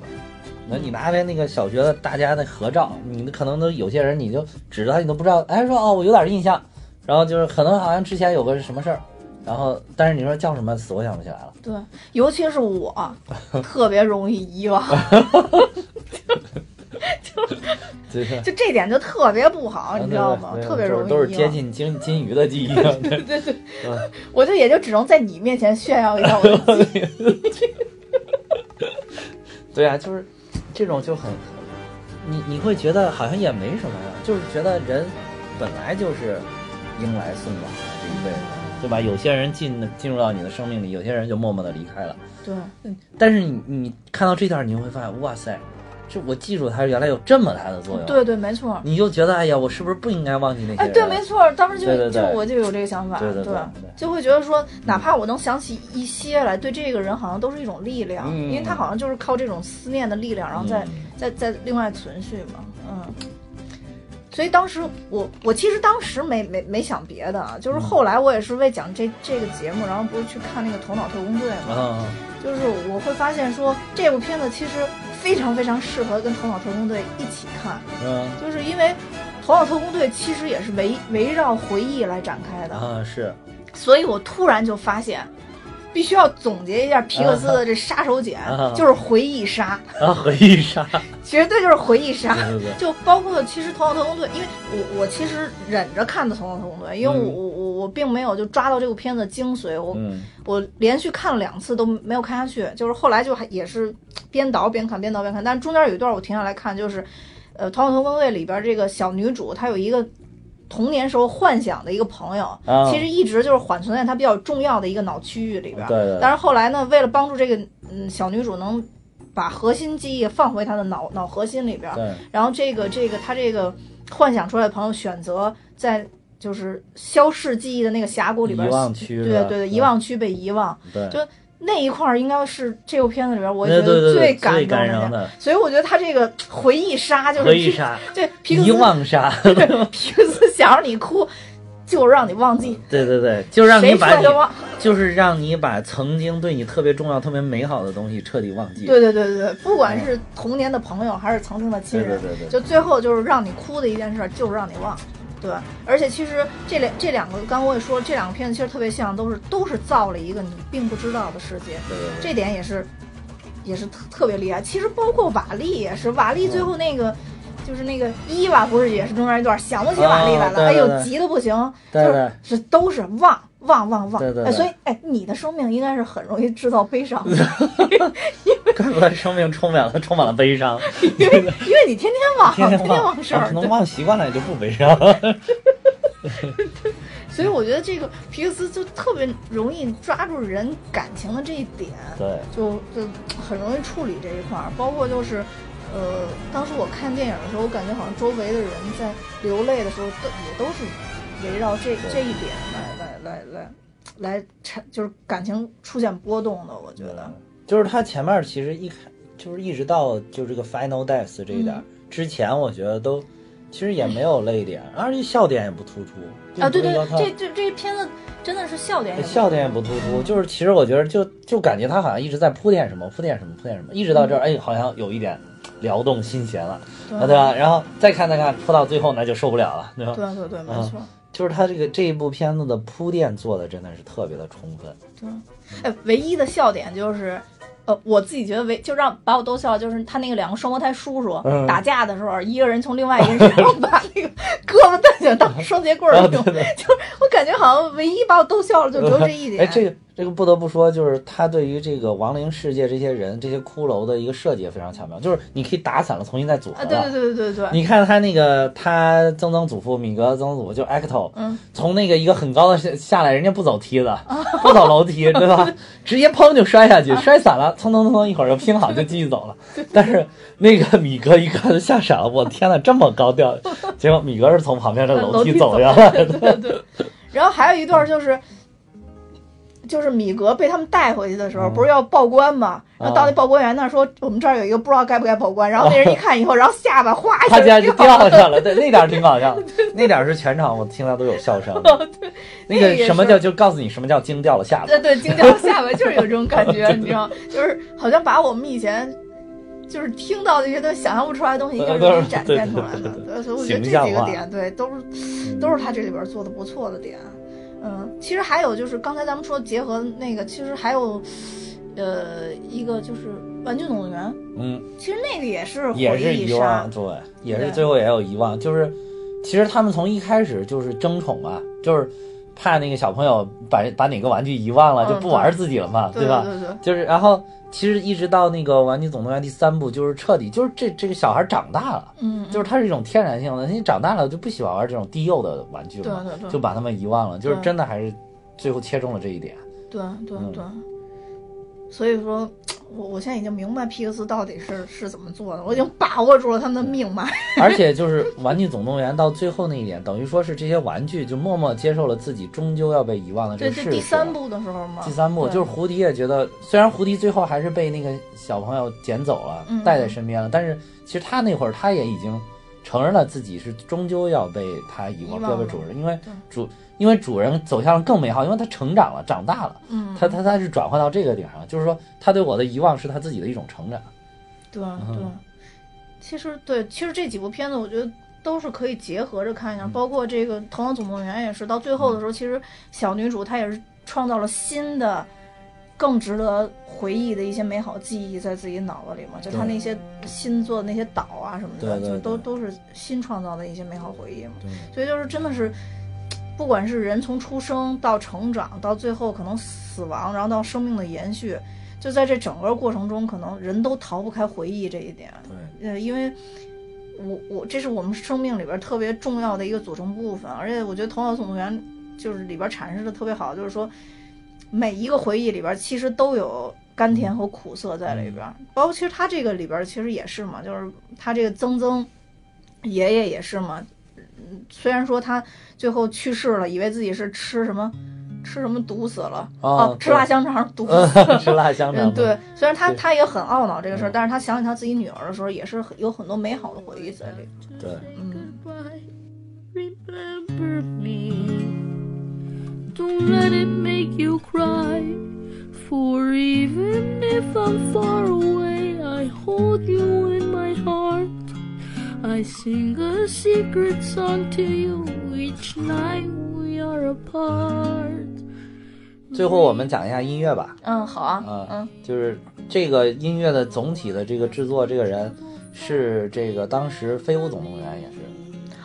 那你拿来那个小学的大家的合照，你可能都有些人你就指着他，你都不知道，哎，说哦，我有点印象，然后就是可能好像之前有个什么事儿，然后但是你说叫什么，死我想不起来了。对，尤其是我 特别容易遗忘，就就这点就特别不好，你知道吗？特别容易都是。接近金金鱼的记忆。对对对，我就也就只能在你面前炫耀一下我的记忆。对啊，就是这种就很，你你会觉得好像也没什么呀，就是觉得人本来就是迎来送往的这一辈子，对吧？有些人进进入到你的生命里，有些人就默默的离开了。对，但是你你看到这段，你就会发现，哇塞，就我记住它原来有这么大的作用，对对，没错。你就觉得哎呀，我是不是不应该忘记那些哎，对，没错，当时就就我就有这个想法，对对对对就会觉得说，哪怕我能想起一些来，对这个人好像都是一种力量，嗯因为他好像就是靠这种思念的力量，然后再、嗯。再再另外存续嘛，嗯。所以当时我我其实当时没没没想别的啊，就是后来我也是为讲这这个节目，然后不是去看那个《头脑特工队》嘛，啊，就是我会发现说这部片子其实非常非常适合跟《头脑特工队》一起看，嗯。就是因为《头脑特工队》其实也是围围绕回忆来展开的，啊是，所以我突然就发现，必须要总结一下皮克斯的这杀手锏，啊。就是回忆杀，啊回忆杀，绝对就是回忆杀。对对对，就包括其实《头脑特工队》，因为我我其实忍着看的《头脑特工队》，因为我、嗯。我我我并没有就抓到这部片子的精髓，我、嗯。我连续看了两次都没有看下去，就是后来就还也是边倒边看，边倒边看，但是中间有一段我停下来看，就是呃《头脑特工队》里边这个小女主她有一个。童年时候幻想的一个朋友，啊。其实一直就是缓存在他比较重要的一个脑区域里边。对对但是后来呢，为了帮助这个嗯小女主能把核心记忆放回她的脑脑核心里边，对，然后这个这个他这个幻想出来的朋友选择在就是消逝记忆的那个峡谷里边，对对对，遗忘区被遗忘，对，就那一块儿应该是这部片子里边我觉得最感人的，的所以我觉得他这个回忆杀就是皮回忆杀，对皮克遗斯忘杀，皮克斯想让你哭，就是让你忘记，对对对，就让你把就是让你把曾经对你特别重要、特别美好的东西彻底忘记。对对对对对，不管是童年的朋友还是曾经的亲人，对对对对，就最后就是让你哭的一件事，就是让你忘，对？而且其实这两这两个，刚刚我也说，这两个片子其实特别像，都是都是造了一个你并不知道的世界，对对对这点也是也是特特别厉害。其实包括瓦力也是，瓦力最后那个。就是那个伊娃不是也是中间一段想不起瓦力来了，哎呦急的不行，对就是是都是忘忘忘忘，对对对哎，所以哎，你的生命应该是很容易制造悲伤的，怪不得生命充满了充满了悲伤，因为因为你天天忘，天天忘事儿，可能忘习惯了也就不悲伤了。所以我觉得这个皮克斯就特别容易抓住人感情的这一点，对，就就很容易处理这一块儿。包括就是，呃，当时我看电影的时候，我感觉好像周围的人在流泪的时候，都也都是围绕这这一点来来来来来产，就是感情出现波动的。我觉得，就是他前面其实一开就是一直到就这个 final death 这一点、嗯之前，我觉得都其实也没有泪点，而且笑点也不突出啊，对对这这这片子真的是笑点笑点也不突出，就是其实我觉得就就感觉他好像一直在铺垫什么，铺垫什么，铺垫什么，一直到这儿，哎，好像有一点撩动心弦了，啊，对吧？然后再看再看，铺到最后那就受不了了，对吧？对对对，没嗯错。就是他这个这一部片子的铺垫做的真的是特别的充分，对，哎，唯一的笑点就是，呃，我自己觉得唯就让把我逗笑，就是他那个两个双胞胎叔叔、嗯打架的时候，一个人从另外一个人身上把那个胳膊蹬起来当双节棍儿用，就是我感觉好像唯一把我逗笑了就只有这一点。哎，这个这个不得不说，就是他对于这个亡灵世界这些人、这些骷髅的一个设计也非常巧妙，就是你可以打散了，重新再组合啊，对对对对对对，你看他那个，他曾曾祖父米格曾曾祖父就 Acto，嗯，从那个一个很高的下下来，人家不走梯子，不走楼梯，对吧？直接砰就摔下去，摔散了，蹭蹭蹭蹭一会儿就拼好就继续走了。但是那个米格一看就吓傻了，我天呐，这么高调！结果米格是从旁边的楼梯走下来的。对对。然后还有一段就是。就是米格被他们带回去的时候，嗯不是要报关吗？然后到那报关员那儿说，我们这儿有一个不知道该不该报关。然后那人一看以后，然后下巴哗 一下就掉掉下了，对，那点儿挺搞笑，那点儿是全场我听到都有笑声。那那个什么叫就告诉你什么叫惊掉了下巴。对对，惊掉了下巴就是有这种感觉，你知道，就是好像把我们以前就是听到的一些都想象不出来的东西，一个人给展现出来了所以我觉得这几个点，对，都是都是他这里边做的不错的点。嗯，其实还有就是刚才咱们说结合那个，其实还有呃一个就是《玩具总动员》，嗯，其实那个也是也是遗忘，，对，也是最后也有遗忘，就是其实他们从一开始就是争宠嘛，就是怕那个小朋友把把哪个玩具遗忘了，嗯就不玩自己了嘛，对吧？对对，就是然后其实一直到那个《玩具总动员》第三部，就是彻底就是这这个小孩长大了。嗯，就是他是一种天然性的，你长大了就不喜欢玩这种低幼的玩具了嘛，对对对就把他们遗忘了，就是真的还是最后切中了这一点。对对嗯对，所以说，我我现在已经明白皮克斯到底是是怎么做的，我已经把握住了他们的命脉。而且就是《玩具总动员》到最后那一点，等于说是这些玩具就默默接受了自己终究要被遗忘的这对，个事实。这第三部的时候嘛，第三部就是胡迪也觉得，虽然胡迪最后还是被那个小朋友捡走了，嗯带在身边了，但是其实他那会儿他也已经承认了自己是终究要被他遗忘，要被主人，因为主因为主人走向了更美好，因为他成长了，长大了，嗯，他他他是转换到这个顶上，就是说他对我的遗忘是他自己的一种成长。对嗯。对，其实对，其实这几部片子我觉得都是可以结合着看一嗯。下，包括这个《头脑总动员》也是，到最后的时候，其实小女主她也是创造了新的。更值得回忆的一些美好记忆在自己脑子里嘛，就他那些新做的那些岛啊什么的，就都都是新创造的一些美好回忆嘛。对，所以就是真的是，不管是人从出生到成长，到最后可能死亡，然后到生命的延续，就在这整个过程中，可能人都逃不开回忆这一点。对，呃，因为我我这是我们生命里边特别重要的一个组成部分，而且我觉得《头脑总动员》就是里边阐释的特别好，就是说每一个回忆里边其实都有甘甜和苦涩在里边，包括其实他这个里边其实也是嘛，就是他这个曾曾爷爷也是嘛，嗯虽然说他最后去世了，以为自己是吃什么吃什么毒死了，哦吃辣香肠毒死了。吃辣香肠。嗯，对，，虽然他他也很懊恼这个事儿，嗯但是他想起他自己女儿的时候，也是有很多美好的回忆在里。对，嗯，Remember me. Don't let it make you cry. For even if I'm far away, I hold you in my heart. I sing a secret song to you each night we are apart. 最后我们讲一下音乐吧。嗯，好啊，嗯嗯，就是这个音乐的总体的这个制作，这个人是这个当时《飞屋总动员》也是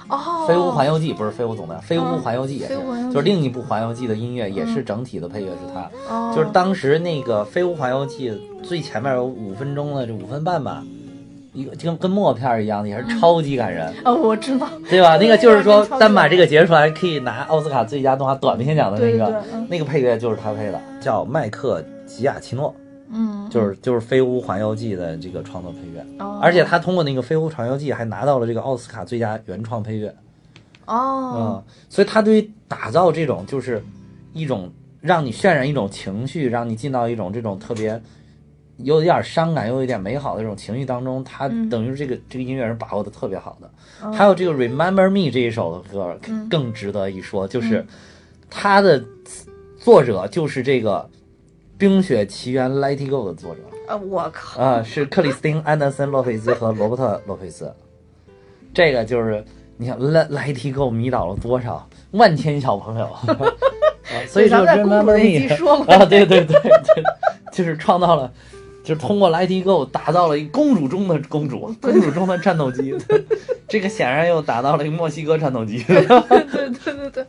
哦，《飞屋环游记》，不是《飞屋总动员》，《飞屋环游记》也是就是另一部《环游记》的音乐也是整体的配乐是他。哦就是当时那个《飞屋环游记》最前面有五分钟的这五分半吧，一个就跟跟默片儿一样的，也是超级感人，哦，我知道，对吧？那个就是说单把这个截出来可以拿奥斯卡最佳动画短片奖的那个对嗯那个配乐就是他配的，叫麦克吉亚奇诺。嗯，就是就是《飞屋环游记》的这个创作配乐，哦。而且他通过那个《飞屋环游记》还拿到了这个奥斯卡最佳原创配乐，哦。嗯哦，，所以他对于打造这种就是一种让你渲染一种情绪，让你进到一种这种特别有点伤感又有点美好的这种情绪当中，他嗯。等于是这个这个音乐人把握的特别好的。哦。还有这个《Remember Me》这一首歌嗯。更值得一说，就是它的作者就是这个《冰雪奇缘 Let It Go》的作者。啊，我靠，啊，是克里斯汀·安德森·洛佩兹和罗伯特·洛佩兹。这个就是你想，Let Let It Go 迷倒了多少万千小朋友 啊！所以说咱们在公主 Me 说过啊，对对对对，就是创造了，就是通过 Let It Go 打造了一公主中的公主，公主中的战斗机。这个显然又打造了一个墨西哥战斗机。对对对对，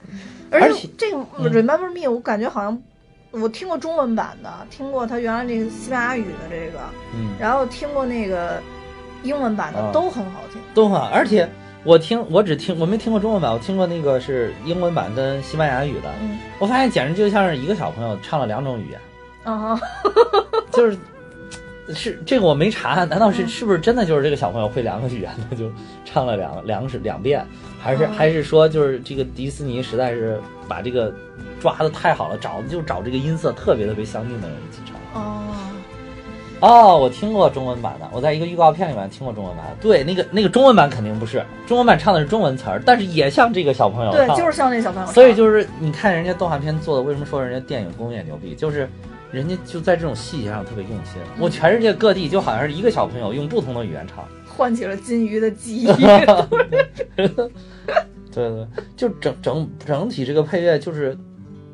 而而且且这个嗯 Remember Me，我感觉好像我听过中文版的，听过他原来那个西班牙语的这个，嗯，然后听过那个英文版的，啊。都很好听。都很好，而且我听我只听我没听过中文版，我听过那个是英文版跟西班牙语的。嗯，我发现简直就像是一个小朋友唱了两种语言，啊，就是是这个我没查，难道是嗯。是不是真的就是这个小朋友会两个语言的就唱了两两是两遍，还是嗯。还是说就是这个迪士尼实在是把这个抓的太好了，找就找这个音色特别特别相近的人一起唱。哦，哦，我听过中文版的，我在一个预告片里面听过中文版的。对，那个那个中文版肯定不是，中文版唱的是中文词儿，但是也像这个小朋友对，就是像那小朋友唱，所以就是你看人家动画片做的，为什么说人家电影工业牛逼？就是人家就在这种细节上特别用心。我全世界各地就好像是一个小朋友用不同的语言唱，唤起了金鱼的记忆。对对，就整整整体这个配乐就是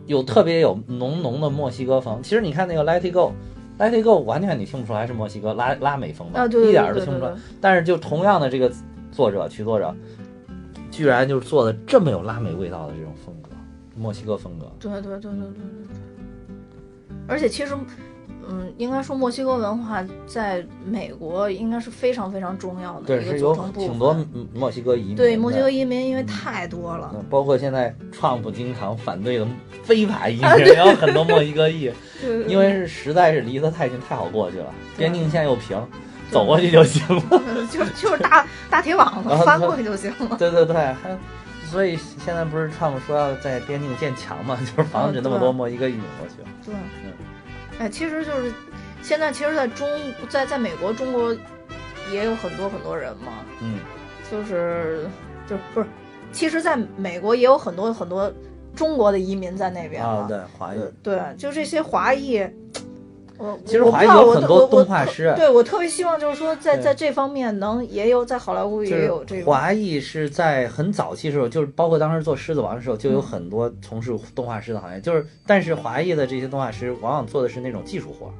有特别有浓浓的墨西哥风。其实你看那个 Let It Go，Let It Go 完全你听不出来是墨西哥拉拉美风的，啊，对对一对点儿都听不出来。但是就同样的这个作者曲作者，居然就是做的这么有拉美味道的这种风格，墨西哥风格。对对对对对对对。而且其实，嗯，应该说墨西哥文化在美国应该是非常非常重要的对，一个是有组成部分。挺多嗯墨西哥移民。对墨西哥移民，因为太多了。嗯，包括现在 Trump 经常反对的非法移民，啊也有很多墨西哥裔，因为是实在是离得太近，太好过去了，边境线又平，走过去就行了。就就是大大铁网子翻过去就行了。对对对，还所以现在不是 Trump 说要在边境建墙嘛，就是防止那么多墨西哥移民过去。对，哎，其实就是现在，其实在中在在美国，中国也有很多很多人嘛，嗯，就是就不是，其实在美国也有很多很多中国的移民在那边啊，对，华裔。对，就这些华裔。我其实华裔有很多动画师对我特别希望就是说在，在在这方面能也有在好莱坞也有这个，华裔是在很早期的时候，就是包括当时做《狮子王》的时候，就有很多从事动画师的行业。就是，但是华裔的这些动画师往往做的是那种技术活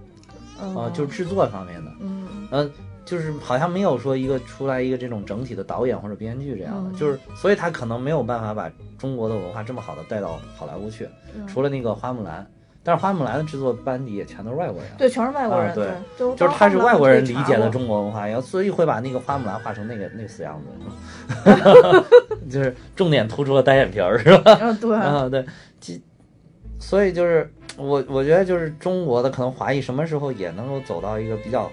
啊、就是制作方面的。嗯嗯，就是好像没有说一个出来一个这种整体的导演或者编剧这样的，嗯就是所以他可能没有办法把中国的文化这么好的带到好莱坞去。嗯除了那个花木兰，但是花木兰的制作班底也全都是外国人。对，全是外国人，啊对。就就是他是外国人理解的的中国文化，然后所以会把那个花木兰画成那个那个死样子，就是重点突出了单眼皮儿，是吧？嗯，对，啊，对，其所以就是我我觉得就是中国的可能华裔什么时候也能够走到一个比较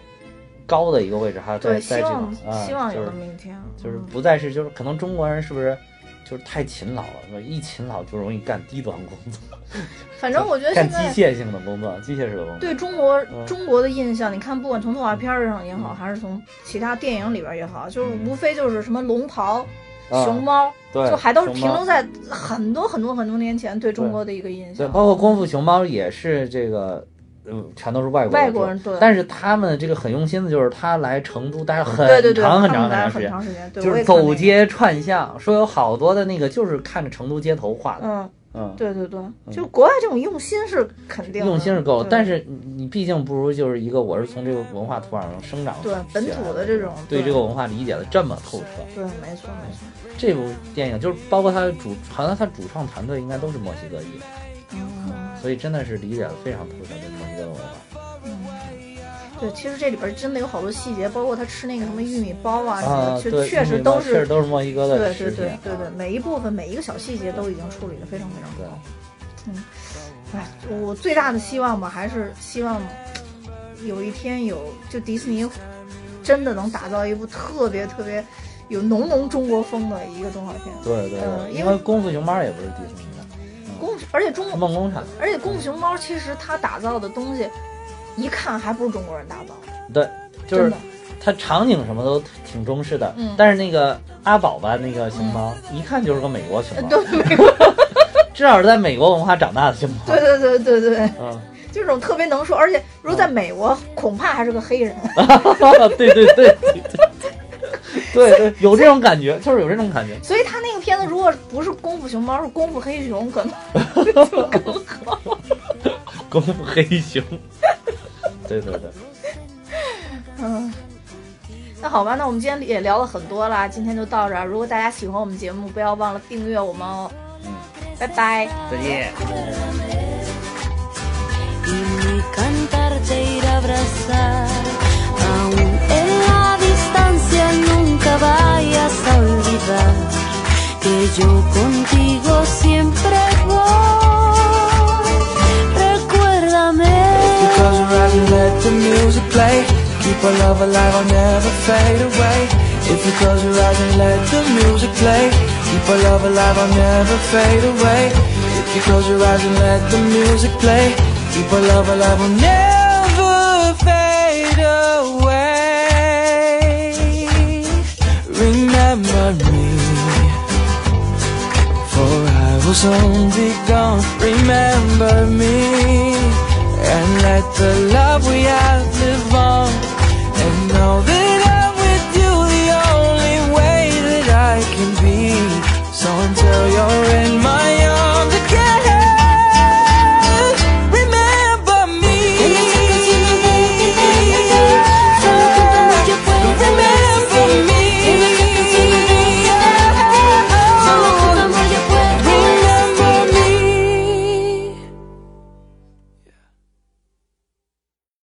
高的一个位置，还有在，在这种啊，希望有就是那么一天，就是嗯不再是就是可能中国人是不是就是太勤劳了，一勤劳就容易干低端工作，反正我觉得干现在机械性的工作，机械式的工作。对中国嗯。中国的印象，你看，不管从动画片上也好，还是从其他电影里边也好，就是无非就是什么龙袍、啊。熊猫，对，就还都是停留在很多很多很多年前对中国的一个印象。对，象。包括功夫熊猫也是这个，嗯，全都是外国外国人对，但是他们这个很用心的，就是他来成都待了很长很长很很长时间，时间，对，就是走街串巷，说有好多的那个就是看着成都街头画的，嗯，嗯，对对对，就国外这种用心是肯定的，用心是够但是你你毕竟不如就是一个我是从这个文化土壤上生长起对来本土的这种对对这个文化理解的这么透彻。对，没错没错，这部电影就是包括他的主，好像他主创团队应该都是墨西哥裔，嗯。所以真的是理解的非常透彻。对，其实这里边真的有好多细节，包括他吃那个什么玉米包啊，啊，其对，实确实都确实是，都是墨西哥的对。对对对对，每一部分每一个小细节都已经处理的非常非常对嗯。哎，我最大的希望吧，还是希望有一天有就迪士尼真的能打造一部特别特别有浓浓中国风的一个动画片。对对对，嗯因为功夫熊猫也不是迪士尼的，功夫，而且中国梦工厂。而且功夫熊猫其实它打造的东西，一看还不是中国人打造的，对，就是真的。它场景什么都挺中式的，嗯但是那个阿宝吧，那个熊猫、一看就是个美国熊猫，对美国，至少是在美国文化长大的熊猫。对对对对对。嗯，就这种特别能说，而且如果在美国，恐怕还是个黑人。对对对对对对，有这种感觉，就是有这种感觉。所以他那个片子如果不是功夫熊猫，是功夫黑熊，可能 就更好。功夫黑熊。对对对，嗯，那好吧，那我们今天也聊了很多啦，今天就到这儿。如果大家喜欢我们节目，不要忘了订阅我们哦。嗯，拜拜。再见。Close your eyes and let the music play. Keep our love alive, I'll never fade away. If you close your eyes and let the music play. Keep our love alive, I'll never fade away. If you close your eyes and let the music play. Keep our love alive, I'll never fade away. Remember me for I soon be gone. Remember me and let the love we have live on. And know that I'm with you the only way that I can be. So until you're in